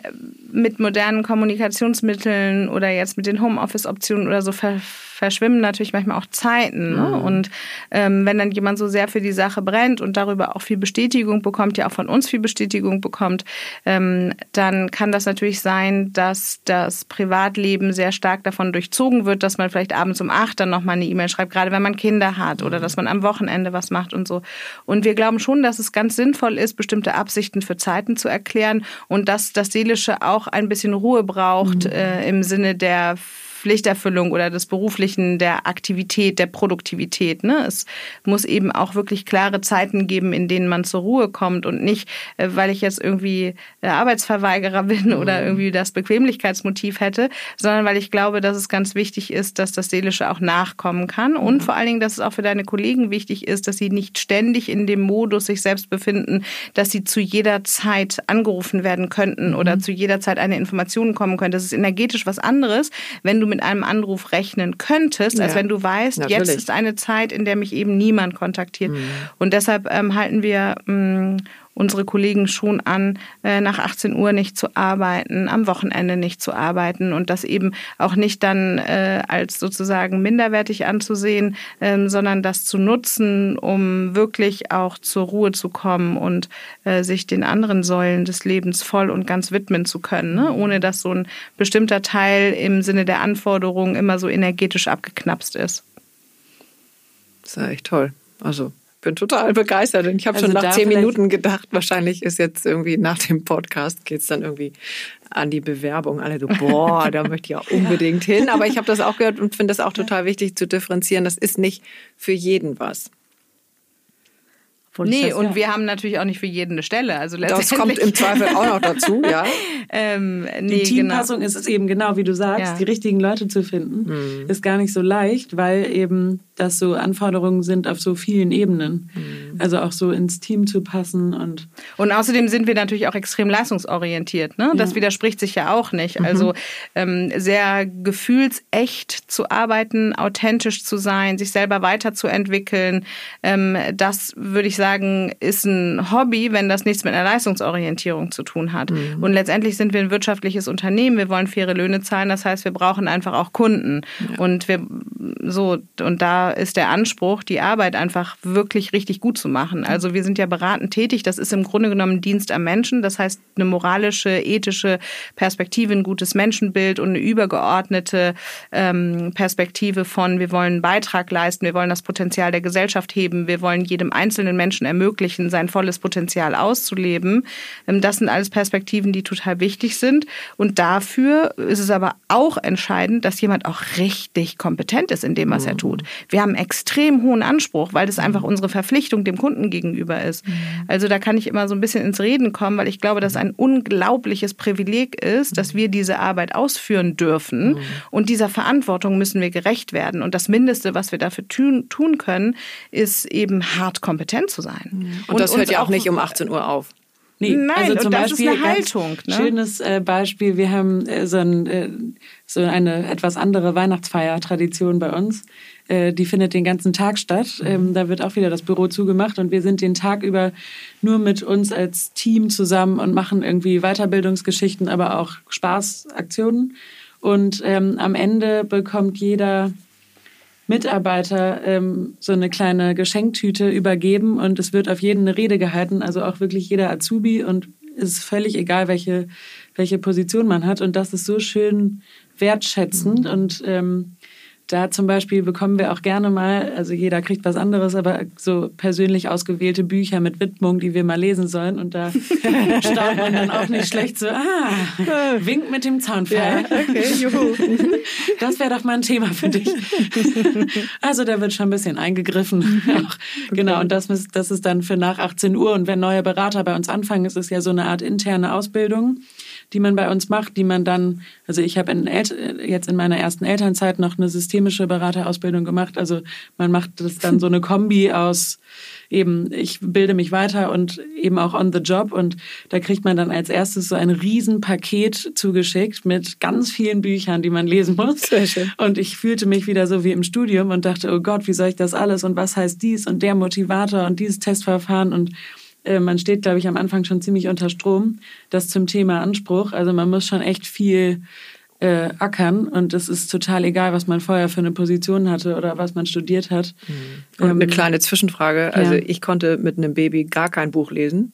mit modernen Kommunikationsmitteln oder jetzt mit den Homeoffice-Optionen oder so ver verschwimmen natürlich manchmal auch Zeiten. Ne? Mhm. Und ähm, wenn dann jemand so sehr für die Sache brennt und darüber auch viel Bestätigung bekommt, ja auch von uns viel Bestätigung bekommt, ähm, dann kann das natürlich sein, dass das Privatleben sehr stark davon durchzogen wird, dass man vielleicht abends um acht dann nochmal eine E-Mail schreibt, gerade wenn man Kinder hat oder mhm. dass man am Wochenende was macht und so. Und wir glauben schon, dass es ganz sinnvoll ist, bestimmte Absichten für Zeiten zu erklären und dass das Seelische auch ein bisschen Ruhe braucht mhm. äh, im Sinne der Pflichterfüllung oder des Beruflichen, der Aktivität, der Produktivität. Ne? Es muss eben auch wirklich klare Zeiten geben, in denen man zur Ruhe kommt und nicht, äh, weil ich jetzt irgendwie Arbeitsverweigerer bin mhm. oder irgendwie das Bequemlichkeitsmotiv hätte, sondern weil ich glaube, dass es ganz wichtig ist, dass das Seelische auch nachkommen kann und mhm. vor allen Dingen, dass es auch für deine Kollegen wichtig ist, dass sie nicht ständig in dem Modus sich selbst befinden, dass sie zu jeder Zeit angerufen werden könnten mhm. oder zu jeder Zeit eine Information kommen können. Das ist energetisch was anderes, wenn du mit einem Anruf rechnen könntest, als ja, wenn du weißt, natürlich. jetzt ist eine Zeit, in der mich eben niemand kontaktiert. Mhm. Und deshalb ähm, halten wir mh, mm, unsere Kollegen schon an, äh, nach 18 Uhr nicht zu arbeiten, am Wochenende nicht zu arbeiten und das eben auch nicht dann äh, als sozusagen minderwertig anzusehen, ähm, sondern das zu nutzen, um wirklich auch zur Ruhe zu kommen und äh, sich den anderen Säulen des Lebens voll und ganz widmen zu können, ne? ohne dass so ein bestimmter Teil im Sinne der Anforderungen immer so energetisch abgeknapst ist. Das ist ja echt toll. Also bin total begeistert. Und ich habe also schon nach zehn Minuten gedacht, wahrscheinlich ist jetzt irgendwie nach dem Podcast geht es dann irgendwie an die Bewerbung. Alle so, boah, da möchte ich ja unbedingt hin. Aber ich habe das auch gehört und finde das auch total wichtig zu differenzieren. Das ist nicht für jeden was. Nee, das, und ja. wir haben natürlich auch nicht für jeden eine Stelle. Also das kommt im Zweifel auch noch dazu, ja. ähm, nee, die Teampassung genau. ist es eben genau, wie du sagst, ja. die richtigen Leute zu finden, mhm. ist gar nicht so leicht, weil eben das so Anforderungen sind auf so vielen Ebenen. Mhm. Also auch so ins Team zu passen und. Und außerdem sind wir natürlich auch extrem leistungsorientiert. Ne? Das widerspricht sich ja auch nicht. Mhm. Also ähm, sehr gefühlsecht zu arbeiten, authentisch zu sein, sich selber weiterzuentwickeln. Ähm, das würde ich sagen, ist ein Hobby, wenn das nichts mit einer Leistungsorientierung zu tun hat. Mhm. Und letztendlich sind wir ein wirtschaftliches Unternehmen. Wir wollen faire Löhne zahlen. Das heißt, wir brauchen einfach auch Kunden. Ja. Und wir so und da da ist der Anspruch, die Arbeit einfach wirklich richtig gut zu machen. Also wir sind ja beratend tätig. Das ist im Grunde genommen Dienst am Menschen. Das heißt, eine moralische, ethische Perspektive, ein gutes Menschenbild und eine übergeordnete ähm, Perspektive von, wir wollen einen Beitrag leisten, wir wollen das Potenzial der Gesellschaft heben, wir wollen jedem einzelnen Menschen ermöglichen, sein volles Potenzial auszuleben. Ähm, das sind alles Perspektiven, die total wichtig sind. Und dafür ist es aber auch entscheidend, dass jemand auch richtig kompetent ist in dem, was er tut. Wir haben extrem hohen Anspruch, weil das einfach unsere Verpflichtung dem Kunden gegenüber ist. Also da kann ich immer so ein bisschen ins Reden kommen, weil ich glaube, dass ein unglaubliches Privileg ist, dass wir diese Arbeit ausführen dürfen. Und dieser Verantwortung müssen wir gerecht werden. Und das Mindeste, was wir dafür tun, tun können, ist eben hart kompetent zu sein. Und, das hört ja auch nicht um 18 Uhr auf. Nee, Nein, also und zum das ist Beispiel eine ganz Haltung, ne? Schönes äh, Beispiel. Wir haben äh, so, ein, äh, so eine etwas andere Weihnachtsfeiertradition bei uns. Äh, die findet den ganzen Tag statt. Ähm, da wird auch wieder das Büro zugemacht und wir sind den Tag über nur mit uns als Team zusammen und machen irgendwie Weiterbildungsgeschichten, aber auch Spaßaktionen. Und ähm, am Ende bekommt jeder Mitarbeiter ähm, so eine kleine Geschenktüte übergeben und es wird auf jeden eine Rede gehalten, also auch wirklich jeder Azubi und es ist völlig egal, welche, welche Position man hat. Und das ist so schön wertschätzend. Und ähm, da zum Beispiel bekommen wir auch gerne mal, also jeder kriegt was anderes, aber so persönlich ausgewählte Bücher mit Widmung, die wir mal lesen sollen. Und da staunt man dann auch nicht schlecht so, ah, wink mit dem Zaunpfeil. Ja, okay, juhu. Das wäre doch mal ein Thema für dich. Also da wird schon ein bisschen eingegriffen. Auch, Genau, und das ist, das ist dann für nach 18 Uhr. Und wenn neue Berater bei uns anfangen, ist es ja so eine Art interne Ausbildung die man bei uns macht, die man dann, also ich habe jetzt in meiner ersten Elternzeit noch eine systemische Beraterausbildung gemacht. Also man macht das dann so eine Kombi aus eben, ich bilde mich weiter und eben auch on the job. Und da kriegt man dann als erstes so ein Riesenpaket zugeschickt mit ganz vielen Büchern, die man lesen muss. Und ich fühlte mich wieder so wie im Studium und dachte, oh Gott, wie soll ich das alles und was heißt dies und der Motivator und dieses Testverfahren und äh, man steht, glaube ich, am Anfang schon ziemlich unter Strom. Das zum Thema Anspruch. Also man muss schon echt viel äh, ackern und es ist total egal, was man vorher für eine Position hatte oder was man studiert hat. Und eine kleine Zwischenfrage. Also Ja. ich konnte mit einem Baby gar kein Buch lesen.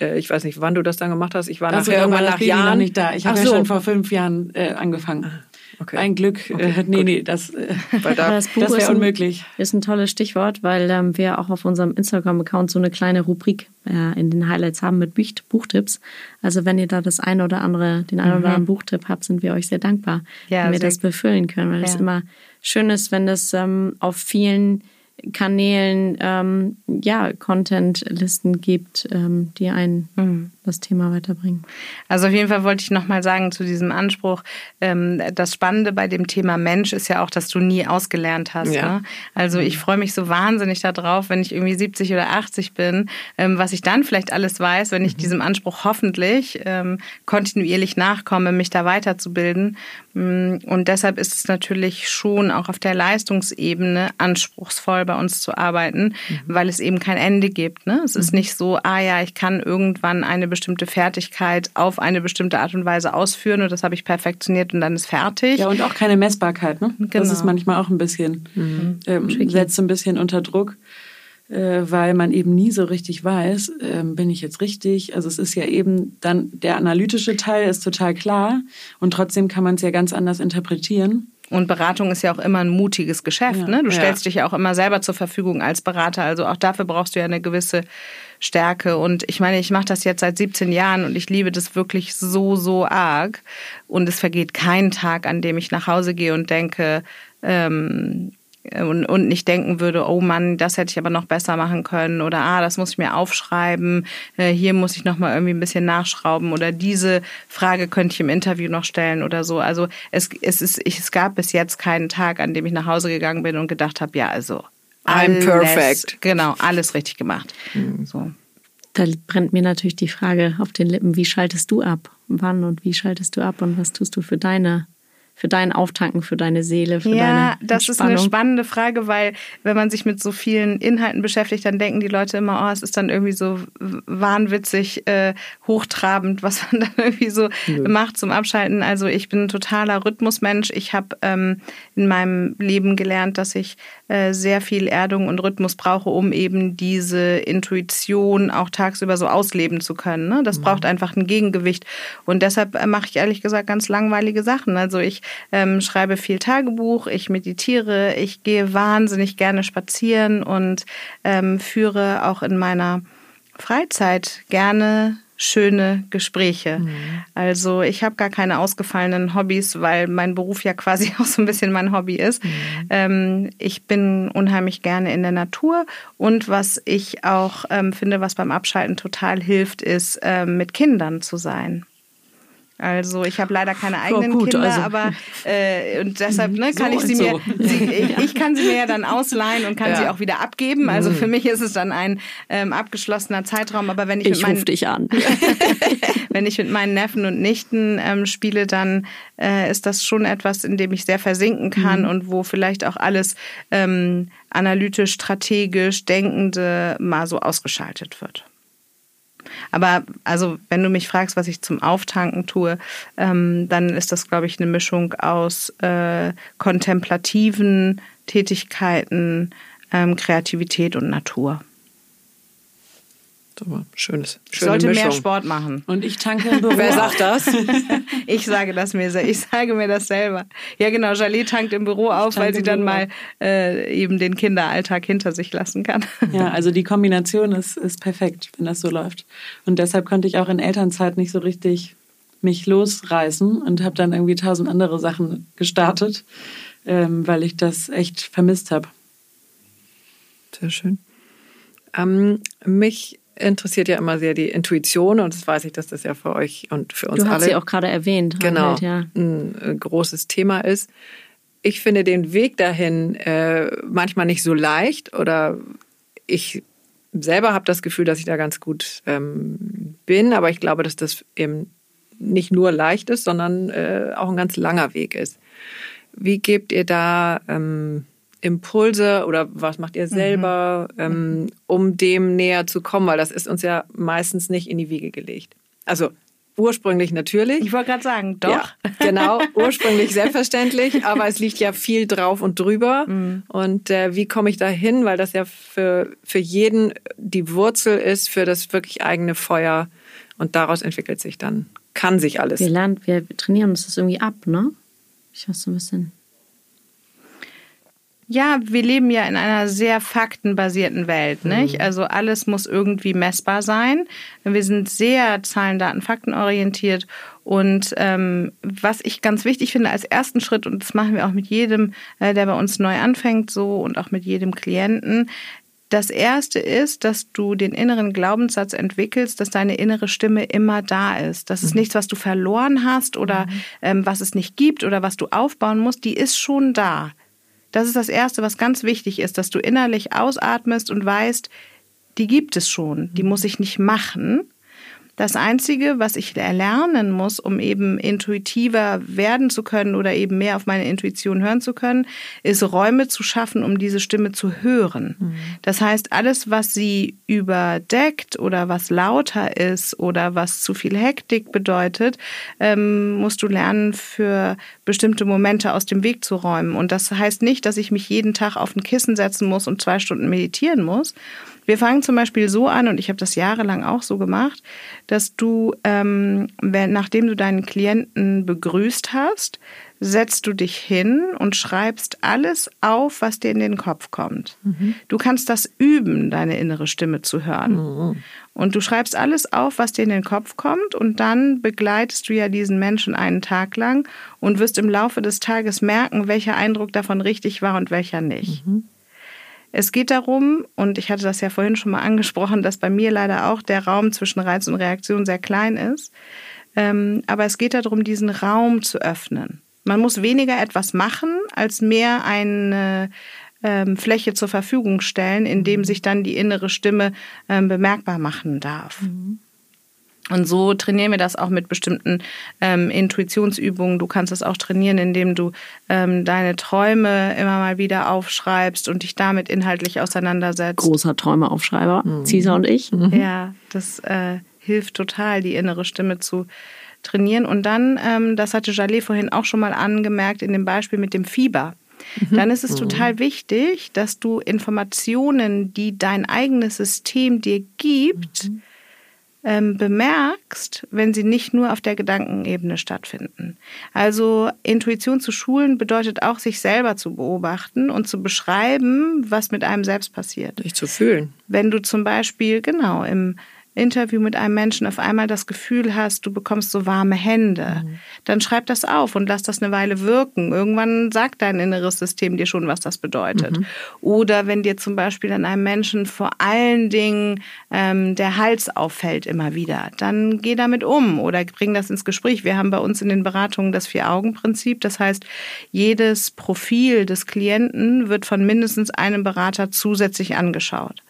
Äh, Ich weiß nicht, wann du das dann gemacht hast. Ich war Also nachher irgendwann nach Jahren nicht da. Ich habe Ach ja so. schon vor fünf Jahren äh, angefangen. Okay. Ein Glück. äh, nee, nee, das, äh, da, das Buch das ist wäre ein- unmöglich. Ist ein tolles Stichwort, weil ähm, wir auch auf unserem Instagram-Account so eine kleine Rubrik äh, in den Highlights haben mit Buch Buchtipps. Also wenn ihr da das eine oder andere, den einen oder anderen Buchtipp habt, sind wir euch sehr dankbar, Ja, wenn wir das befüllen können, weil es Ja. immer schön ist, wenn das ähm, auf vielen Kanälen ähm, ja Content-Listen gibt, ähm, die einen das Thema weiterbringen. Also auf jeden Fall wollte ich nochmal sagen zu diesem Anspruch, ähm, das Spannende bei dem Thema Mensch ist ja auch, dass du nie ausgelernt hast. Ja. Ne? Also ich freue mich so wahnsinnig darauf, wenn ich irgendwie 70 oder 80 bin, ähm, was ich dann vielleicht alles weiß, wenn ich diesem Anspruch hoffentlich ähm, kontinuierlich nachkomme, mich da weiterzubilden. Mm, Und deshalb ist es natürlich schon auch auf der Leistungsebene anspruchsvoll bei uns zu arbeiten, weil es eben kein Ende gibt. Ne? Es ist nicht so, ah ja, ich kann irgendwann eine bestimmte Fertigkeit auf eine bestimmte Art und Weise ausführen und das habe ich perfektioniert und dann ist fertig. Ja, und auch keine Messbarkeit. Ne? Das Genau. ist manchmal auch ein bisschen, ähm, setzt ein bisschen unter Druck, äh, weil man eben nie so richtig weiß, ähm, bin ich jetzt richtig? Also es ist ja eben dann, der analytische Teil ist total klar und trotzdem kann man es ja ganz anders interpretieren. Und Beratung ist ja auch immer ein mutiges Geschäft. Ja. ne? Du Ja. stellst dich ja auch immer selber zur Verfügung als Berater. Also auch dafür brauchst du ja eine gewisse Stärke. Und ich meine, ich mache das jetzt seit 17 Jahren und ich liebe das wirklich so, so arg. Und es vergeht kein Tag, an dem ich nach Hause gehe und denke, ähm, und, und nicht denken würde, oh Mann, das hätte ich aber noch besser machen können oder ah, das muss ich mir aufschreiben, äh, hier muss ich noch mal irgendwie ein bisschen nachschrauben oder diese Frage könnte ich im Interview noch stellen oder so. Also es, es, ist, ich, es gab bis jetzt keinen Tag, an dem ich nach Hause gegangen bin und gedacht habe, ja, also I'm perfect. Genau, alles richtig gemacht. So. Da brennt mir natürlich die Frage auf den Lippen, wie schaltest du ab? Wann und wie schaltest du ab und was tust du für deine für dein Auftanken, für deine Seele, für ja, deine das ist eine spannende Frage, weil wenn man sich mit so vielen Inhalten beschäftigt, dann denken die Leute immer, oh, es ist dann irgendwie so wahnwitzig, äh, hochtrabend, was man dann irgendwie so Nö. macht zum Abschalten. Also ich bin ein totaler Rhythmusmensch. Ich habe ähm, in meinem Leben gelernt, dass ich äh, sehr viel Erdung und Rhythmus brauche, um eben diese Intuition auch tagsüber so ausleben zu können. Ne? Das mhm. braucht einfach ein Gegengewicht. Und deshalb äh, mache ich ehrlich gesagt ganz langweilige Sachen. Also ich ähm, schreibe viel Tagebuch, ich meditiere, ich gehe wahnsinnig gerne spazieren und ähm, führe auch in meiner Freizeit gerne schöne Gespräche. Mhm. Also ich habe gar keine ausgefallenen Hobbys, weil mein Beruf ja quasi auch so ein bisschen mein Hobby ist. Mhm. Ähm, ich bin unheimlich gerne in der Natur und was ich auch ähm, finde, was beim Abschalten total hilft, ist ähm, mit Kindern zu sein. Also ich habe leider keine eigenen oh, gut, Kinder, also. aber äh, und deshalb ne, kann so ich sie mir, so. sie, ich, ich, kann sie mir ja dann ausleihen und kann ja. sie auch wieder abgeben. Also für mich ist es dann ein ähm, abgeschlossener Zeitraum. Aber wenn ich, ich mit meinen, dich an. wenn ich mit meinen Neffen und Nichten ähm, spiele, dann äh, ist das schon etwas, in dem ich sehr versinken kann mhm. und wo vielleicht auch alles ähm, analytisch, strategisch, denkende mal so ausgeschaltet wird. Aber also, wenn du mich fragst, was ich zum Auftanken tue, ähm, dann ist das, glaube ich, eine Mischung aus äh, kontemplativen Tätigkeiten, ähm, Kreativität und Natur. Super, schönes. Ich sollte Mischung. mehr Sport machen. Und ich tanke im Büro. Wer sagt das? ich sage das mir, ich sage mir das selber. Ja, genau. Jalie tankt im Büro auf, weil sie dann mal äh, eben den Kinderalltag hinter sich lassen kann. Ja, also die Kombination ist, ist perfekt, wenn das so läuft. Und deshalb konnte ich auch in Elternzeit nicht so richtig mich losreißen und habe dann irgendwie tausend andere Sachen gestartet, ähm, weil ich das echt vermisst habe. Sehr schön. Ähm, mich interessiert ja immer sehr die Intuition und das weiß ich, dass das ja für euch und für uns alle. Du hast sie auch gerade erwähnt. Genau, halt, ja. ein äh, großes Thema ist. Ich finde den Weg dahin äh, manchmal nicht so leicht oder ich selber habe das Gefühl, dass ich da ganz gut ähm, bin, aber ich glaube, dass das eben nicht nur leicht ist, sondern äh, auch ein ganz langer Weg ist. Wie gebt ihr da ähm, Impulse oder was macht ihr selber, mhm. ähm, um dem näher zu kommen? Weil das ist uns ja meistens nicht in die Wiege gelegt. Also ursprünglich natürlich. Ich wollte gerade sagen, doch. Ja, genau, ursprünglich selbstverständlich, aber es liegt ja viel drauf und drüber. Mhm. Und äh, wie komme ich da hin? Weil das ja für, für jeden die Wurzel ist für das wirklich eigene Feuer. Und daraus entwickelt sich dann, kann sich alles. Wir lernen, wir trainieren uns das irgendwie ab, ne? Ich weiß so ein bisschen. Ja, wir leben ja in einer sehr faktenbasierten Welt, nicht? Mhm. Also alles muss irgendwie messbar sein. Wir sind sehr Zahlen, Daten, Fakten orientiert. Und ähm, was ich ganz wichtig finde als ersten Schritt, und das machen wir auch mit jedem, äh, der bei uns neu anfängt, so und auch mit jedem Klienten, das erste ist, dass du den inneren Glaubenssatz entwickelst, dass deine innere Stimme immer da ist. Das ist mhm. nichts, was du verloren hast oder mhm. ähm, was es nicht gibt oder was du aufbauen musst. Die ist schon da. Das ist das Erste, was ganz wichtig ist, dass du innerlich ausatmest und weißt, die gibt es schon, die muss ich nicht machen, das Einzige, was ich erlernen muss, um eben intuitiver werden zu können oder eben mehr auf meine Intuition hören zu können, ist Räume zu schaffen, um diese Stimme zu hören. Mhm. Das heißt, alles, was sie überdeckt oder was lauter ist oder was zu viel Hektik bedeutet, ähm, musst du lernen, für bestimmte Momente aus dem Weg zu räumen. Und das heißt nicht, dass ich mich jeden Tag auf ein Kissen setzen muss und zwei Stunden meditieren muss, wir fangen zum Beispiel so an, und ich habe das jahrelang auch so gemacht, dass du, ähm, wenn, nachdem du deinen Klienten begrüßt hast, setzt du dich hin und schreibst alles auf, was dir in den Kopf kommt. Mhm. Du kannst das üben, deine innere Stimme zu hören. Mhm. Und du schreibst alles auf, was dir in den Kopf kommt, und dann begleitest du ja diesen Menschen einen Tag lang und wirst im Laufe des Tages merken, welcher Eindruck davon richtig war und welcher nicht. Mhm. Es geht darum, und ich hatte das ja vorhin schon mal angesprochen, dass bei mir leider auch der Raum zwischen Reiz und Reaktion sehr klein ist. Ähm, aber es geht darum, diesen Raum zu öffnen. Man muss weniger etwas machen, als mehr eine ähm, Fläche zur Verfügung stellen, in dem sich dann die innere Stimme ähm, bemerkbar machen darf. Mhm. Und so trainieren wir das auch mit bestimmten ähm, Intuitionsübungen. Du kannst das auch trainieren, indem du ähm, deine Träume immer mal wieder aufschreibst und dich damit inhaltlich auseinandersetzt. Großer Träumeaufschreiber, mhm. Cesar und ich. Mhm. Ja, das äh, hilft total, die innere Stimme zu trainieren. Und dann, ähm, das hatte Jalé vorhin auch schon mal angemerkt, in dem Beispiel mit dem Fieber. Mhm. Dann ist es mhm. total wichtig, dass du Informationen, die dein eigenes System dir gibt, mhm ähm, bemerkst, wenn sie nicht nur auf der Gedankenebene stattfinden. Also Intuition zu schulen bedeutet auch, sich selber zu beobachten und zu beschreiben, was mit einem selbst passiert. Sich zu fühlen. Wenn du zum Beispiel, genau, im Interview mit einem Menschen auf einmal das Gefühl hast, du bekommst so warme Hände, mhm. dann schreib das auf und lass das eine Weile wirken. Irgendwann sagt dein inneres System dir schon, was das bedeutet. Mhm. Oder wenn dir zum Beispiel an einem Menschen vor allen Dingen ähm, der Hals auffällt immer wieder, dann geh damit um oder bring das ins Gespräch. Wir haben bei uns in den Beratungen das Vier-Augen-Prinzip. Das heißt, jedes Profil des Klienten wird von mindestens einem Berater zusätzlich angeschaut.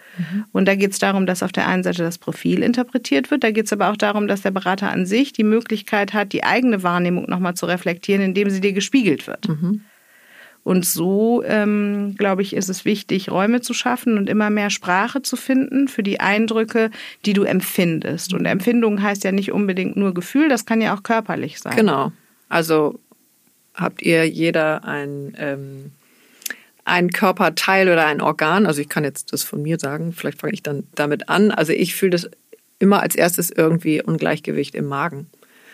Und da geht es darum, dass auf der einen Seite das Profil interpretiert wird, da geht es aber auch darum, dass der Berater an sich die Möglichkeit hat, die eigene Wahrnehmung nochmal zu reflektieren, indem sie dir gespiegelt wird. Mhm. Und so, ähm, glaube ich, ist es wichtig, Räume zu schaffen und immer mehr Sprache zu finden für die Eindrücke, die du empfindest. Und Empfindung heißt ja nicht unbedingt nur Gefühl, das kann ja auch körperlich sein. Genau. Also habt ihr jeder ein ähm, ein Körperteil oder ein Organ, also ich kann jetzt das von mir sagen, vielleicht fange ich dann damit an. Also ich fühle das immer als erstes irgendwie Ungleichgewicht im Magen.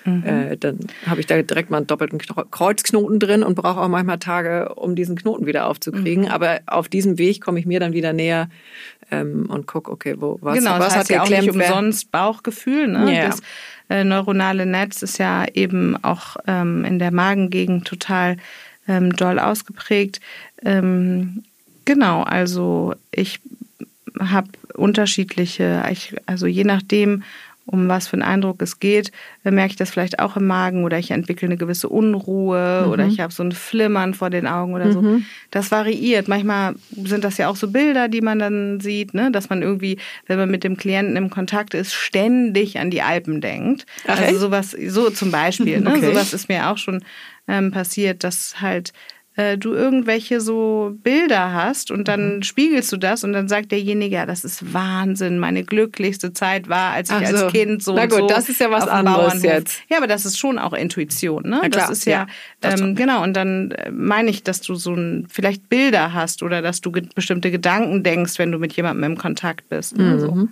Mhm. Äh, dann habe ich da direkt mal einen doppelten Kreuzknoten drin und brauche auch manchmal Tage, um diesen Knoten wieder aufzukriegen. Mhm. Aber auf diesem Weg komme ich mir dann wieder näher ähm, und gucke, okay, wo was, genau, was das heißt hat ja geklemmt? Auch nicht umsonst Bauchgefühl. Ne? Ja. Das äh, neuronale Netz ist ja eben auch ähm, in der Magengegend total ähm, doll ausgeprägt. Ähm, genau, also ich habe unterschiedliche, ich, also je nachdem, um was für einen Eindruck es geht, merke ich das vielleicht auch im Magen oder ich entwickle eine gewisse Unruhe mhm. oder ich habe so ein Flimmern vor den Augen oder mhm. so. Das variiert. Manchmal sind das ja auch so Bilder, die man dann sieht, ne? dass man irgendwie, wenn man mit dem Klienten im Kontakt ist, ständig an die Alpen denkt. Ach, also sowas, so zum Beispiel. Ne? Okay. Sowas ist mir auch schon ähm, passiert, dass halt äh, du irgendwelche so Bilder hast und dann mhm. spiegelst du das und dann sagt derjenige, ja, das ist Wahnsinn, meine glücklichste Zeit war, als ich Ach als Kind so Na gut, so das ist ja was anderes jetzt. Ja, aber das ist schon auch Intuition, ne? Klar, das ist ja, ja ähm, genau. Und dann äh, meine ich, dass du so ein, vielleicht Bilder hast oder dass du ge bestimmte Gedanken denkst, wenn du mit jemandem im Kontakt bist. Ne? Mhm. So.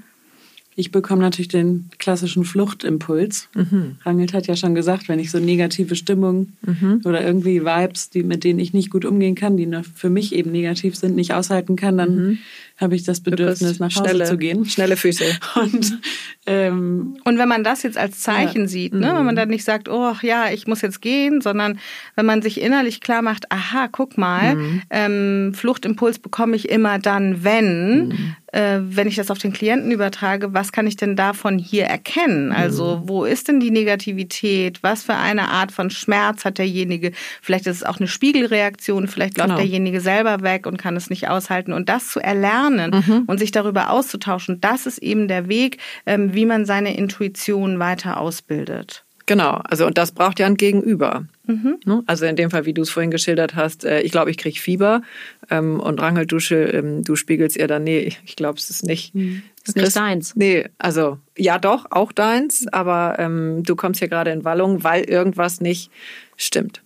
Ich bekomme natürlich den klassischen Fluchtimpuls. Mhm. Rangelt hat ja schon gesagt, wenn ich so negative Stimmung mhm. oder irgendwie Vibes, die, mit denen ich nicht gut umgehen kann, die für mich eben negativ sind, nicht aushalten kann, dann mhm. Habe ich das Bedürfnis, nach Hause schnelle, zu gehen. Schnelle Füße. Und, ähm, und wenn man das jetzt als Zeichen ja. sieht, ne? wenn man mhm. dann nicht sagt, oh ja, ich muss jetzt gehen, sondern wenn man sich innerlich klar macht, aha, guck mal, mhm. ähm, Fluchtimpuls bekomme ich immer dann, wenn, mhm äh, wenn ich das auf den Klienten übertrage, was kann ich denn davon hier erkennen? Also mhm. wo ist denn die Negativität? Was für eine Art von Schmerz hat derjenige? Vielleicht ist es auch eine Spiegelreaktion, vielleicht läuft genau. derjenige selber weg und kann es nicht aushalten. Und das zu erlernen mhm. und sich darüber auszutauschen, das ist eben der Weg, ähm, wie man seine Intuition weiter ausbildet. Genau, also und das braucht ja ein Gegenüber. Mhm. Ne? Also in dem Fall, wie du es vorhin geschildert hast, äh, ich glaube, ich kriege Fieber ähm, und Rangel, du, ähm, du spiegelst ihr dann, nee, ich glaube, es ist nicht. Mhm. Ist nicht deins. Nee, also ja doch, auch deins, aber ähm, du kommst hier gerade in Wallung, weil irgendwas nicht stimmt.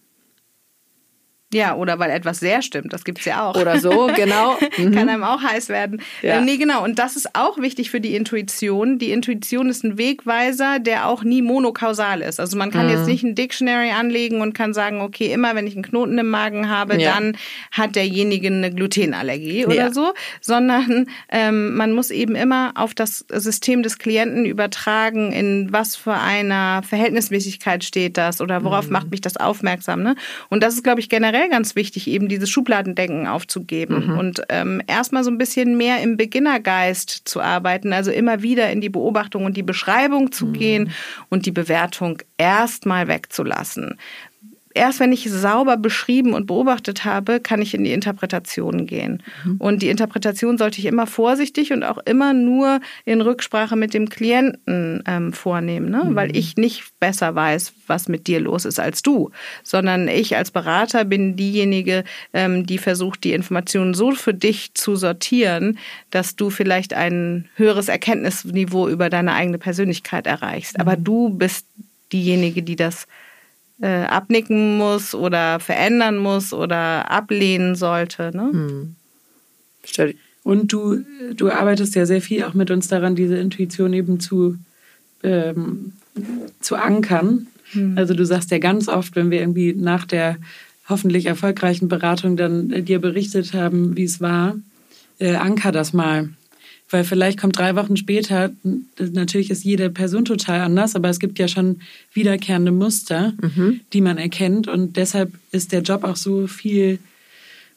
Ja, oder weil etwas sehr stimmt, das gibt es ja auch. Oder so, genau. Mhm. Kann einem auch heiß werden. Ja. Ähm, nee, genau. Und das ist auch wichtig für die Intuition. Die Intuition ist ein Wegweiser, der auch nie monokausal ist. Also man kann mhm. jetzt nicht ein Dictionary anlegen und kann sagen, okay, immer wenn ich einen Knoten im Magen habe, ja. dann hat derjenige eine Glutenallergie oder ja. so, sondern ähm, man muss eben immer auf das System des Klienten übertragen, in was für einer Verhältnismäßigkeit steht das oder worauf mhm. macht mich das aufmerksam. Ne? Und das ist, glaube ich, generell generell ganz wichtig, eben dieses Schubladendenken aufzugeben mhm. und ähm, erstmal so ein bisschen mehr im Beginnergeist zu arbeiten, also immer wieder in die Beobachtung und die Beschreibung zu mhm. gehen und die Bewertung erstmal wegzulassen erst wenn ich sauber beschrieben und beobachtet habe, kann ich in die Interpretation gehen. Mhm. Und die Interpretation sollte ich immer vorsichtig und auch immer nur in Rücksprache mit dem Klienten ähm, vornehmen, ne? Mhm. weil ich nicht besser weiß, was mit dir los ist als du, sondern ich als Berater bin diejenige, ähm, die versucht, die Informationen so für dich zu sortieren, dass du vielleicht ein höheres Erkenntnisniveau über deine eigene Persönlichkeit erreichst. Mhm. Aber du bist diejenige, die das äh, abnicken muss oder verändern muss oder ablehnen sollte. Ne? Hm. Und du, du arbeitest ja sehr viel auch mit uns daran, diese Intuition eben zu, ähm, zu ankern. Hm. Also du sagst ja ganz oft, wenn wir irgendwie nach der hoffentlich erfolgreichen Beratung dann äh, dir berichtet haben, wie es war, äh, anker das mal. Weil vielleicht kommt drei Wochen später, natürlich ist jede Person total anders, aber es gibt ja schon wiederkehrende Muster, mhm. die man erkennt. Und deshalb ist der Job auch so viel,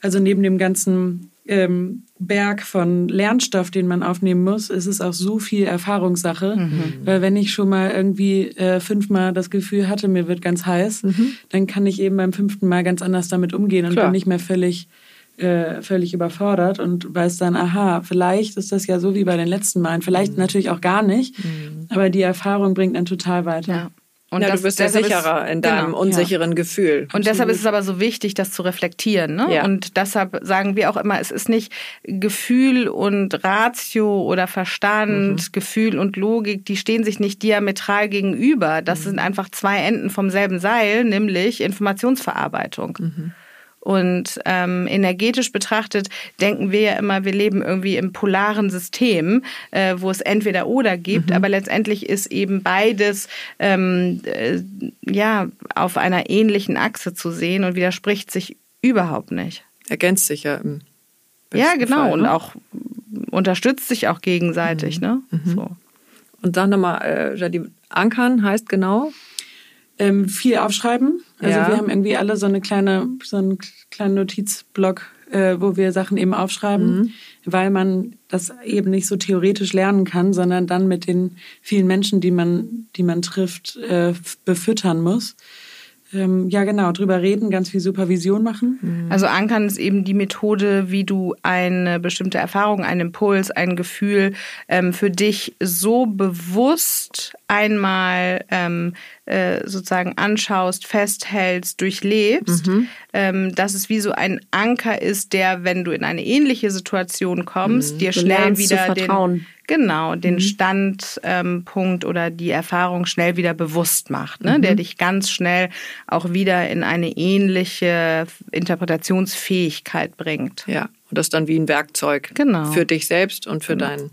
also neben dem ganzen ähm, Berg von Lernstoff, den man aufnehmen muss, ist es auch so viel Erfahrungssache. Mhm. Weil wenn ich schon mal irgendwie äh, fünfmal das Gefühl hatte, mir wird ganz heiß, mhm. dann kann ich eben beim fünften Mal ganz anders damit umgehen und Klar. bin nicht mehr völlig äh, völlig überfordert und weiß dann, aha, vielleicht ist das ja so wie bei den letzten Malen, vielleicht mhm. natürlich auch gar nicht, mhm. aber die Erfahrung bringt dann total weiter. Ja. Und ja, das, du bist ja sicherer ist, in deinem genau, unsicheren ja. Gefühl. Und Absolut. deshalb ist es aber so wichtig, das zu reflektieren. Ne? Ja. Und deshalb sagen wir auch immer, es ist nicht Gefühl und Ratio oder Verstand, mhm. Gefühl und Logik, die stehen sich nicht diametral gegenüber. Das mhm. sind einfach zwei Enden vom selben Seil, nämlich Informationsverarbeitung. Mhm. Und ähm, energetisch betrachtet denken wir ja immer, wir leben irgendwie im polaren System, äh, wo es entweder oder gibt, mhm. aber letztendlich ist eben beides ähm, äh, ja auf einer ähnlichen Achse zu sehen und widerspricht sich überhaupt nicht. Ergänzt sich ja im Ja, genau. Fall, ne? Und auch unterstützt sich auch gegenseitig. Mhm. Ne? Mhm. So. Und sag nochmal, äh, Ankern heißt genau? Ähm, viel aufschreiben. Also ja. wir haben irgendwie alle so eine kleine, so einen kleinen Notizblock, äh, wo wir Sachen eben aufschreiben, mhm. weil man das eben nicht so theoretisch lernen kann, sondern dann mit den vielen Menschen, die man, die man trifft, äh, befüttern muss ähm, ja genau, drüber reden, ganz viel Supervision machen. Mhm. Also Ankern ist eben die Methode, wie du eine bestimmte Erfahrung, einen Impuls, ein Gefühl ähm, für dich so bewusst einmal ähm, äh, sozusagen anschaust, festhältst, durchlebst, mhm. ähm, dass es wie so ein Anker ist, der, wenn du in eine ähnliche Situation kommst, mhm. dir schnell wieder den Genau, den mhm. Standpunkt oder die Erfahrung schnell wieder bewusst macht, ne? Mhm. der dich ganz schnell auch wieder in eine ähnliche Interpretationsfähigkeit bringt. Ja, und das dann wie ein Werkzeug genau. für dich selbst und für genau. dein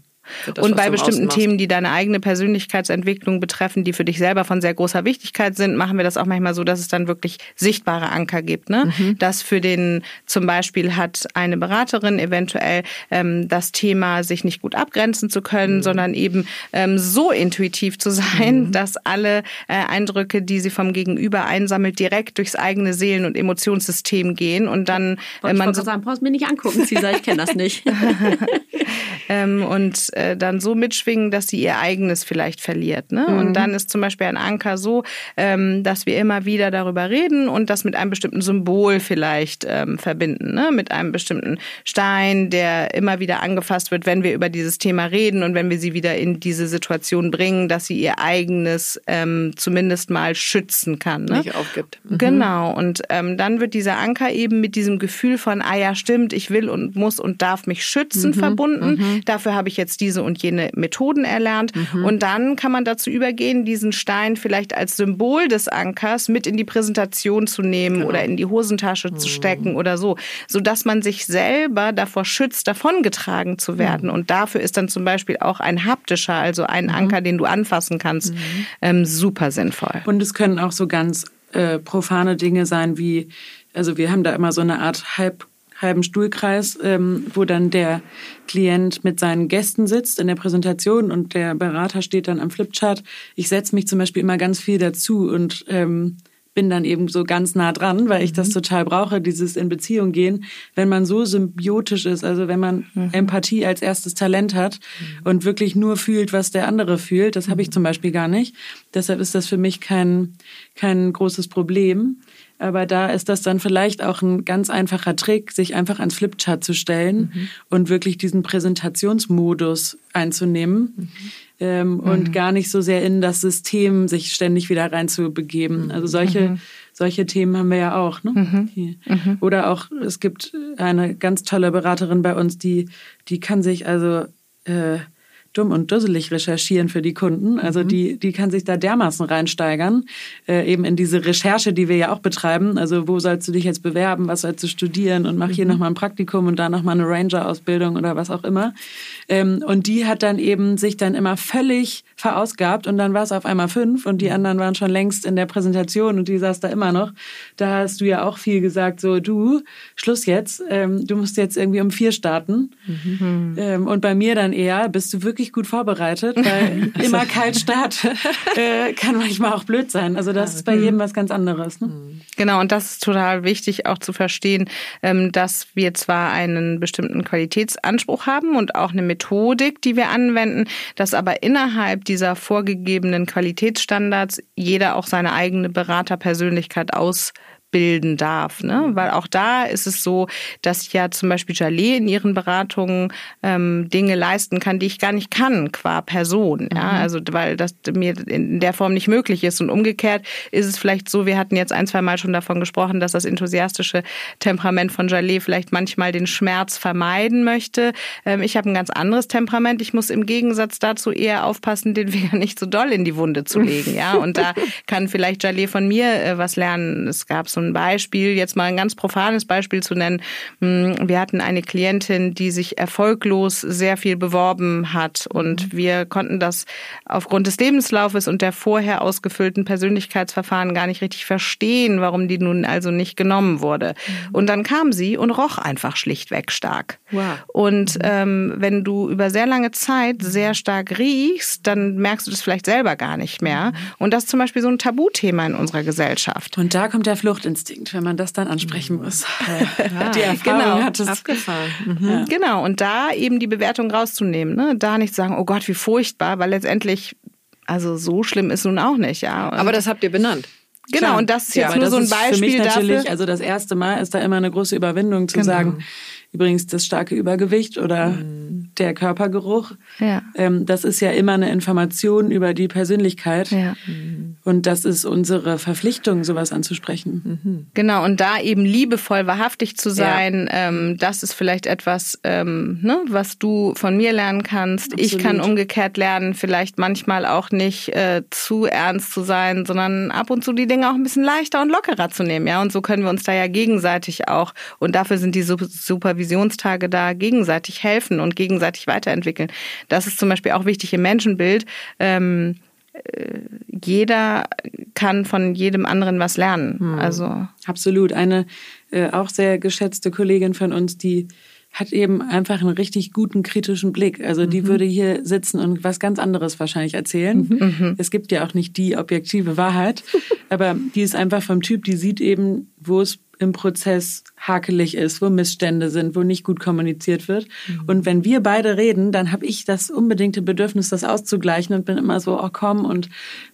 das, und bei bestimmten Themen, die deine eigene Persönlichkeitsentwicklung betreffen, die für dich selber von sehr großer Wichtigkeit sind, machen wir das auch manchmal so, dass es dann wirklich sichtbare Anker gibt. Ne? Mhm. Das für den, zum Beispiel hat eine Beraterin eventuell ähm, das Thema, sich nicht gut abgrenzen zu können, mhm. sondern eben ähm, so intuitiv zu sein, mhm. dass alle äh, Eindrücke, die sie vom Gegenüber einsammelt, direkt durchs eigene Seelen- und Emotionssystem gehen und dann äh, man so sagen, brauchst mir nicht angucken, Cesar, ich kenne das nicht. ähm, und äh, dann so mitschwingen, dass sie ihr eigenes vielleicht verliert. Ne? Mhm. Und dann ist zum Beispiel ein Anker so, ähm, dass wir immer wieder darüber reden und das mit einem bestimmten Symbol vielleicht ähm, verbinden, ne? mit einem bestimmten Stein, der immer wieder angefasst wird, wenn wir über dieses Thema reden und wenn wir sie wieder in diese Situation bringen, dass sie ihr eigenes ähm, zumindest mal schützen kann. Ne? Nicht aufgibt. Mhm. Genau. Und ähm, dann wird dieser Anker eben mit diesem Gefühl von, ah ja, stimmt, ich will und muss und darf mich schützen mhm. verbunden. Mhm. Dafür habe ich jetzt diese und jene Methoden erlernt. Mhm. Und dann kann man dazu übergehen, diesen Stein vielleicht als Symbol des Ankers mit in die Präsentation zu nehmen genau. oder in die Hosentasche mhm. zu stecken oder so, sodass man sich selber davor schützt, davongetragen zu werden. Mhm. Und dafür ist dann zum Beispiel auch ein haptischer, also ein mhm. Anker, den du anfassen kannst, mhm. ähm, super sinnvoll. Und es können auch so ganz äh, profane Dinge sein wie, also wir haben da immer so eine Art halb halben Stuhlkreis, ähm, wo dann der Klient mit seinen Gästen sitzt in der Präsentation und der Berater steht dann am Flipchart. Ich setze mich zum Beispiel immer ganz viel dazu und ähm, bin dann eben so ganz nah dran, weil ich das mhm. total brauche, dieses in Beziehung gehen. Wenn man so symbiotisch ist, also wenn man mhm. Empathie als erstes Talent hat mhm. und wirklich nur fühlt, was der andere fühlt, das habe ich mhm. zum Beispiel gar nicht. Deshalb ist das für mich kein, kein großes Problem. Aber da ist das dann vielleicht auch ein ganz einfacher Trick, sich einfach ans Flipchart zu stellen mhm. und wirklich diesen Präsentationsmodus einzunehmen. Mhm. Ähm, und mhm. gar nicht so sehr in das System sich ständig wieder reinzubegeben. Also solche mhm solche Themen haben wir ja auch. Ne? Mhm. Mhm. Oder auch, es gibt eine ganz tolle Beraterin bei uns, die, die kann sich also äh, dumm und dusselig recherchieren für die Kunden. Also mhm. die, die kann sich da dermaßen reinsteigern, äh, eben in diese Recherche, die wir ja auch betreiben. Also wo sollst du dich jetzt bewerben, was sollst du studieren und mach hier mhm. nochmal ein Praktikum und da nochmal eine Ranger-Ausbildung oder was auch immer. Ähm, und die hat dann eben sich dann immer völlig verausgabt und dann war es auf einmal fünf und die mhm. anderen waren schon längst in der Präsentation und die saß da immer noch. Da hast du ja auch viel gesagt, so du, Schluss jetzt, ähm, du musst jetzt irgendwie um vier starten. Mhm. Ähm, und bei mir dann eher, bist du wirklich gut vorbereitet, weil immer Kaltstart äh, kann manchmal auch blöd sein. Also das ist bei jedem was ganz anderes. Ne? Mhm. Genau, und das ist total wichtig auch zu verstehen, ähm, dass wir zwar einen bestimmten Qualitätsanspruch haben und auch eine Methodik, die wir anwenden, dass aber innerhalb dieser vorgegebenen Qualitätsstandards jeder auch seine eigene Beraterpersönlichkeit aus bilden darf. Ne? Weil auch da ist es so, dass ja zum Beispiel Jalé in ihren Beratungen ähm, Dinge leisten kann, die ich gar nicht kann qua Person. Ja? Mhm. Also weil das mir in der Form nicht möglich ist. Und umgekehrt ist es vielleicht so, wir hatten jetzt ein, zwei Mal schon davon gesprochen, dass das enthusiastische Temperament von Jalé vielleicht manchmal den Schmerz vermeiden möchte. Ähm, ich habe ein ganz anderes Temperament. Ich muss im Gegensatz dazu eher aufpassen, den Finger nicht so doll in die Wunde zu legen. Ja? Und da kann vielleicht Jalé von mir äh, was lernen. Es gab so ein Beispiel, jetzt mal ein ganz profanes Beispiel zu nennen. Hm, wir hatten eine Klientin, die sich erfolglos sehr viel beworben hat und mhm. wir konnten das aufgrund des Lebenslaufes und der vorher ausgefüllten Persönlichkeitsverfahren gar nicht richtig verstehen, warum die nun also nicht genommen wurde. Mhm. Und dann kam sie und roch einfach schlichtweg stark. Wow. Und mhm. ähm, wenn du über sehr lange Zeit sehr stark riechst, dann merkst du das vielleicht selber gar nicht mehr. Und das ist zum Beispiel so ein Tabuthema in unserer Gesellschaft. Und da kommt der Flucht Instinkt, wenn man das dann ansprechen muss. Ja, die Erfahrung genau. hat es abgefahren. Mhm. Ja. Genau, und da eben die Bewertung rauszunehmen. Ne? Da nicht zu sagen, oh Gott, wie furchtbar, weil letztendlich, also so schlimm ist nun auch nicht. Ja. Und Aber das habt ihr benannt. Genau, Klar. und das ist jetzt ja, nur so ein Beispiel für mich natürlich, dafür. Also das erste Mal ist da immer eine große Überwindung zu genau. sagen, Übrigens das starke Übergewicht oder mhm. der Körpergeruch. Ja. Ähm, das ist ja immer eine Information über die Persönlichkeit. Ja. Mhm. Und das ist unsere Verpflichtung, sowas anzusprechen. Mhm. Genau, und da eben liebevoll, wahrhaftig zu sein, ja. ähm, das ist vielleicht etwas, ähm, ne, was du von mir lernen kannst. Absolut. Ich kann umgekehrt lernen, vielleicht manchmal auch nicht äh, zu ernst zu sein, sondern ab und zu die Dinge auch ein bisschen leichter und lockerer zu nehmen. Ja, und so können wir uns da ja gegenseitig auch, und dafür sind die Supervisionen Visionstage da gegenseitig helfen und gegenseitig weiterentwickeln. Das ist zum Beispiel auch wichtig im Menschenbild. Ähm, äh, jeder kann von jedem anderen was lernen. Hm. Also absolut. Eine äh, auch sehr geschätzte Kollegin von uns, die hat eben einfach einen richtig guten kritischen Blick. Also die mhm. würde hier sitzen und was ganz anderes wahrscheinlich erzählen. Mhm. mhm. Es gibt ja auch nicht die objektive Wahrheit, aber die ist einfach vom Typ, die sieht eben, wo es im Prozess hakelig ist, wo Missstände sind, wo nicht gut kommuniziert wird. Mhm. Und wenn wir beide reden, dann habe ich das unbedingte Bedürfnis, das auszugleichen und bin immer so, oh komm und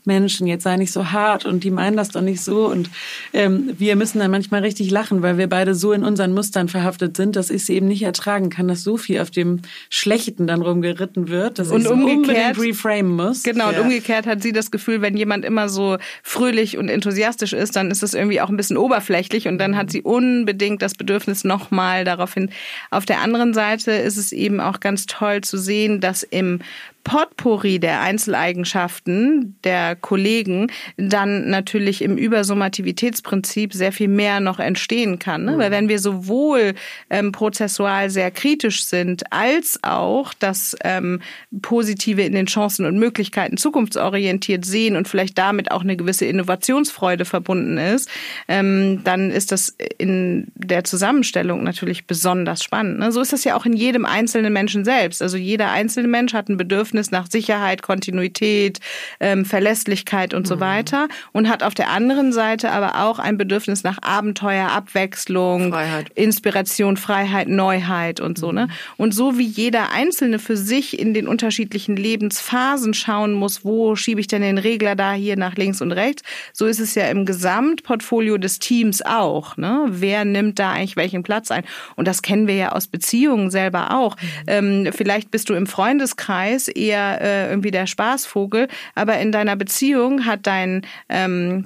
Menschen, jetzt sei nicht so hart und die meinen das doch nicht so. Und ähm, wir müssen dann manchmal richtig lachen, weil wir beide so in unseren Mustern verhaftet sind, dass ich sie eben nicht ertragen kann, dass so viel auf dem Schlechten dann rumgeritten wird, dass und ich umgekehrt, unbedingt reframen muss. Genau, ja. und umgekehrt hat sie das Gefühl, wenn jemand immer so fröhlich und enthusiastisch ist, dann ist das irgendwie auch ein bisschen oberflächlich und dann hat sie unbedingt das Bedürfnis nochmal darauf hin. Auf der anderen Seite ist es eben auch ganz toll zu sehen, dass im Potpourri der Einzeleigenschaften der Kollegen dann natürlich im Übersummativitätsprinzip sehr viel mehr noch entstehen kann. Ne? Weil wenn wir sowohl ähm, prozessual sehr kritisch sind, als auch das ähm, Positive in den Chancen und Möglichkeiten zukunftsorientiert sehen und vielleicht damit auch eine gewisse Innovationsfreude verbunden ist, ähm, dann ist das in der Zusammenstellung natürlich besonders spannend. Ne? So ist das ja auch in jedem einzelnen Menschen selbst. Also jeder einzelne Mensch hat ein Bedürfnis nach Sicherheit, Kontinuität, ähm, Verlässlichkeit und mhm. so weiter und hat auf der anderen Seite aber auch ein Bedürfnis nach Abenteuer, Abwechslung, Freiheit. Inspiration, Freiheit, Neuheit und so. Ne? Mhm. Und so wie jeder Einzelne für sich in den unterschiedlichen Lebensphasen schauen muss, wo schiebe ich denn den Regler da hier nach links und rechts, so ist es ja im Gesamtportfolio des Teams auch. Ne? Wer nimmt da eigentlich welchen Platz ein? Und das kennen wir ja aus Beziehungen selber auch. Mhm. Ähm, vielleicht bist du im Freundeskreis eher äh, irgendwie der Spaßvogel, aber in deiner Beziehung hat dein ähm,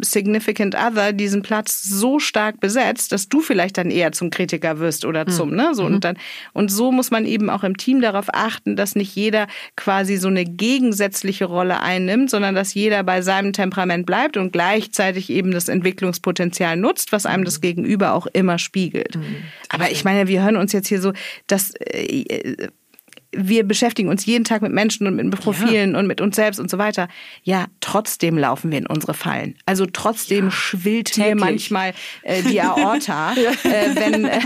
Significant Other diesen Platz so stark besetzt, dass du vielleicht dann eher zum Kritiker wirst oder hm. zum, ne? So mhm. und dann und so muss man eben auch im Team darauf achten, dass nicht jeder quasi so eine gegensätzliche Rolle einnimmt, sondern dass jeder bei seinem Temperament bleibt und gleichzeitig eben das Entwicklungspotenzial nutzt, was einem das mhm. Gegenüber auch immer spiegelt. Mhm. Aber ich meine, wir hören uns jetzt hier so, dass äh, wir beschäftigen uns jeden Tag mit Menschen und mit Profilen ja. und mit uns selbst und so weiter. Ja, trotzdem laufen wir in unsere Fallen. Also trotzdem ja, schwillt täglich. mir manchmal äh, die Aorta, ja. äh, wenn äh,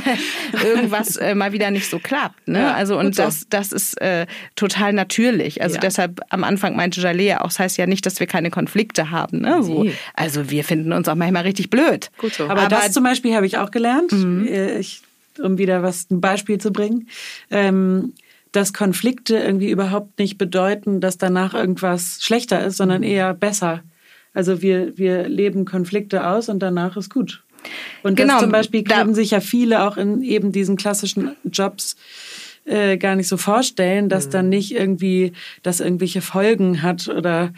irgendwas äh, mal wieder nicht so klappt. Ne? also und das, so. das ist äh, total natürlich. Also deshalb am Anfang meinte Jalea auch, das heißt ja nicht, dass wir keine Konflikte haben. Ne? So. Also wir finden uns auch manchmal richtig blöd. Gut so. Aber, Aber das zum Beispiel habe ich auch gelernt. Mhm. Äh, ich um wieder was ein Beispiel zu bringen. Ähm, dass Konflikte irgendwie überhaupt nicht bedeuten, dass danach irgendwas schlechter ist, sondern eher besser. Also wir, wir leben Konflikte aus und danach ist gut. Und genau, das zum Beispiel können sich ja viele auch in eben diesen klassischen Jobs äh, gar nicht so vorstellen, dass mhm. dann nicht irgendwie das irgendwelche Folgen hat oder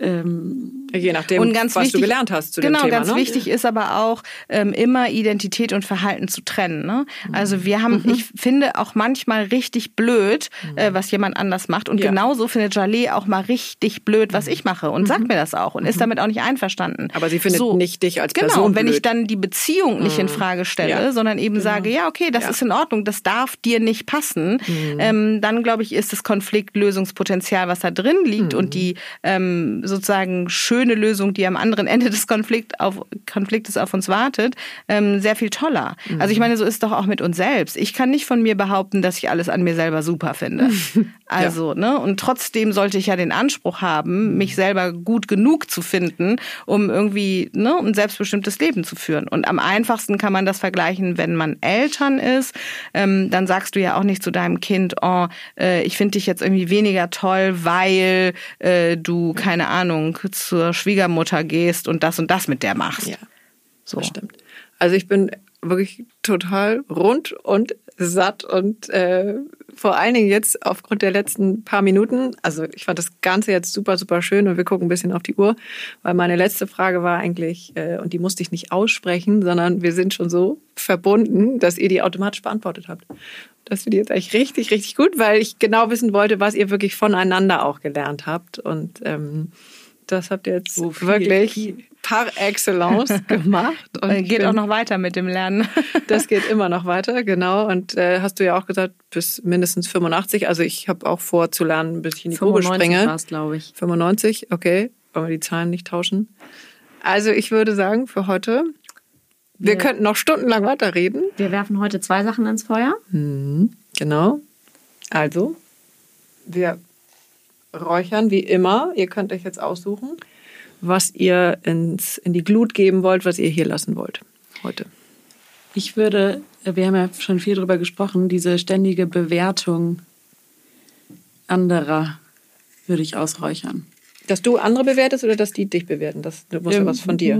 ähm, Je nachdem, und ganz was wichtig, du gelernt hast zu genau, dem Thema. Genau, ganz ne? wichtig ist aber auch, ähm, immer Identität und Verhalten zu trennen. Ne? Also wir haben, mhm. ich finde auch manchmal richtig blöd, äh, was jemand anders macht. Und ja. genauso findet Jalé auch mal richtig blöd, was ich mache. Und mhm. sagt mir das auch und ist mhm. damit auch nicht einverstanden. Aber sie findet so, nicht dich als genau, Person Genau, und wenn ich dann die Beziehung nicht in mhm. Frage stelle, ja. sondern eben genau. sage, ja, okay, das ja. ist in Ordnung, das darf dir nicht passen, mhm. ähm, dann glaube ich, ist das Konfliktlösungspotenzial, was da drin liegt und die ähm, sozusagen schöne Lösung, die am anderen Ende des Konflikt auf, Konfliktes auf uns wartet, ähm, sehr viel toller. Mhm. Also ich meine, so ist es doch auch mit uns selbst. Ich kann nicht von mir behaupten, dass ich alles an mir selber super finde. Also, ja. ne? Und trotzdem sollte ich ja den Anspruch haben, mich selber gut genug zu finden, um irgendwie ne, ein selbstbestimmtes Leben zu führen. Und am einfachsten kann man das vergleichen, wenn man Eltern ist. Ähm, dann sagst du ja auch nicht zu deinem Kind, oh, äh, ich finde dich jetzt irgendwie weniger toll, weil äh, du, keine Ahnung, zur Schwiegermutter gehst und das und das mit der machst. Ja, so. das stimmt. Also ich bin wirklich total rund und satt und äh, vor allen Dingen jetzt aufgrund der letzten paar Minuten, also ich fand das Ganze jetzt super, super schön und wir gucken ein bisschen auf die Uhr, weil meine letzte Frage war eigentlich, äh, und die musste ich nicht aussprechen, sondern wir sind schon so verbunden, dass ihr die automatisch beantwortet habt. Das finde ich jetzt eigentlich richtig, richtig gut, weil ich genau wissen wollte, was ihr wirklich voneinander auch gelernt habt. Und ähm, das habt ihr jetzt viel, wirklich viel. par excellence gemacht. Und geht bin, auch noch weiter mit dem Lernen. das geht immer noch weiter, genau. Und äh, hast du ja auch gesagt, bis mindestens 85. Also ich habe auch vor zu lernen, bis ich in die Grube springe. glaube ich. 95, okay. Wollen wir die Zahlen nicht tauschen? Also ich würde sagen, für heute, wir, wir könnten noch stundenlang weiterreden. Wir werfen heute zwei Sachen ins Feuer. Mhm, genau. Also, wir räuchern, wie immer. Ihr könnt euch jetzt aussuchen, was ihr ins, in die Glut geben wollt, was ihr hier lassen wollt heute. Ich würde, wir haben ja schon viel darüber gesprochen, diese ständige Bewertung anderer würde ich ausräuchern. Dass du andere bewertest oder dass die dich bewerten? Das muss ja was von dir.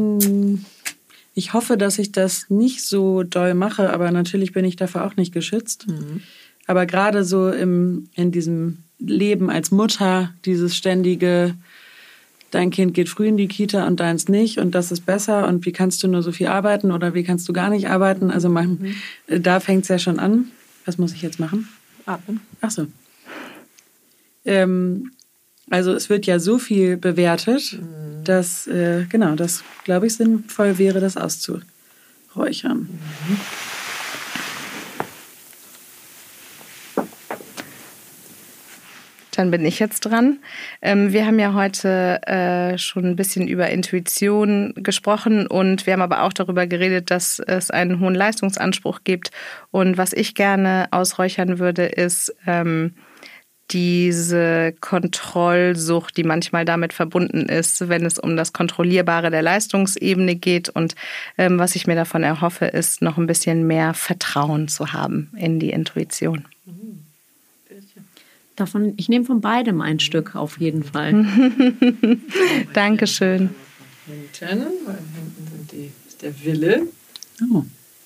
Ich hoffe, dass ich das nicht so doll mache, aber natürlich bin ich dafür auch nicht geschützt. Mhm. Aber gerade so im, in diesem Leben als Mutter, dieses ständige, dein Kind geht früh in die Kita und deins nicht und das ist besser und wie kannst du nur so viel arbeiten oder wie kannst du gar nicht arbeiten? Also man, mhm. da fängt es ja schon an. Was muss ich jetzt machen? Atmen. Ach so. Ähm, also es wird ja so viel bewertet, mhm. dass, äh, genau, das glaube ich sinnvoll wäre, das auszuräuchern. Mhm. Dann bin ich jetzt dran. Ähm, wir haben ja heute äh, schon ein bisschen über Intuition gesprochen und wir haben aber auch darüber geredet, dass es einen hohen Leistungsanspruch gibt. Und was ich gerne ausräuchern würde, ist ähm, diese Kontrollsucht, die manchmal damit verbunden ist, wenn es um das Kontrollierbare der Leistungsebene geht. Und ähm, was ich mir davon erhoffe, ist noch ein bisschen mehr Vertrauen zu haben in die Intuition. Davon, ich nehme von beidem ein Stück auf jeden Fall. Dankeschön. Hinten, weil hinten sind die, ist der Wille. Oh,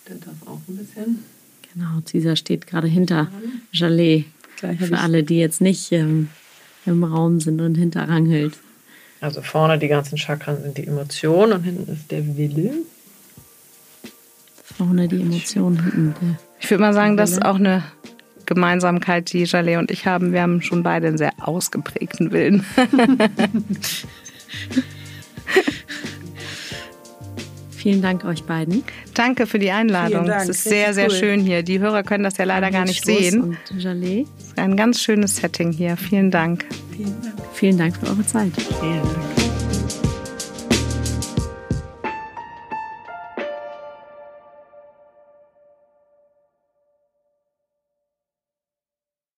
der darf auch ein bisschen. Genau, dieser steht gerade hinter Jalais. Für alle, die jetzt nicht ähm, im Raum sind und hinter Ranghild. Also vorne die ganzen Chakren sind die Emotionen und hinten ist der Wille. Vorne die Emotionen, hinten der. Ich würde mal sagen, das ist auch eine Gemeinsamkeit, die Jalais und ich haben. Wir haben schon beide einen sehr ausgeprägten Willen. Vielen Dank euch beiden. Danke für die Einladung. Es ist sehr, sehr cool. schön hier. Die Hörer können das ja leider gar nicht Schluss sehen. Und Jalais. Ein ganz schönes Setting hier. Vielen Dank. Vielen Dank. Vielen Dank für eure Zeit. Vielen Dank.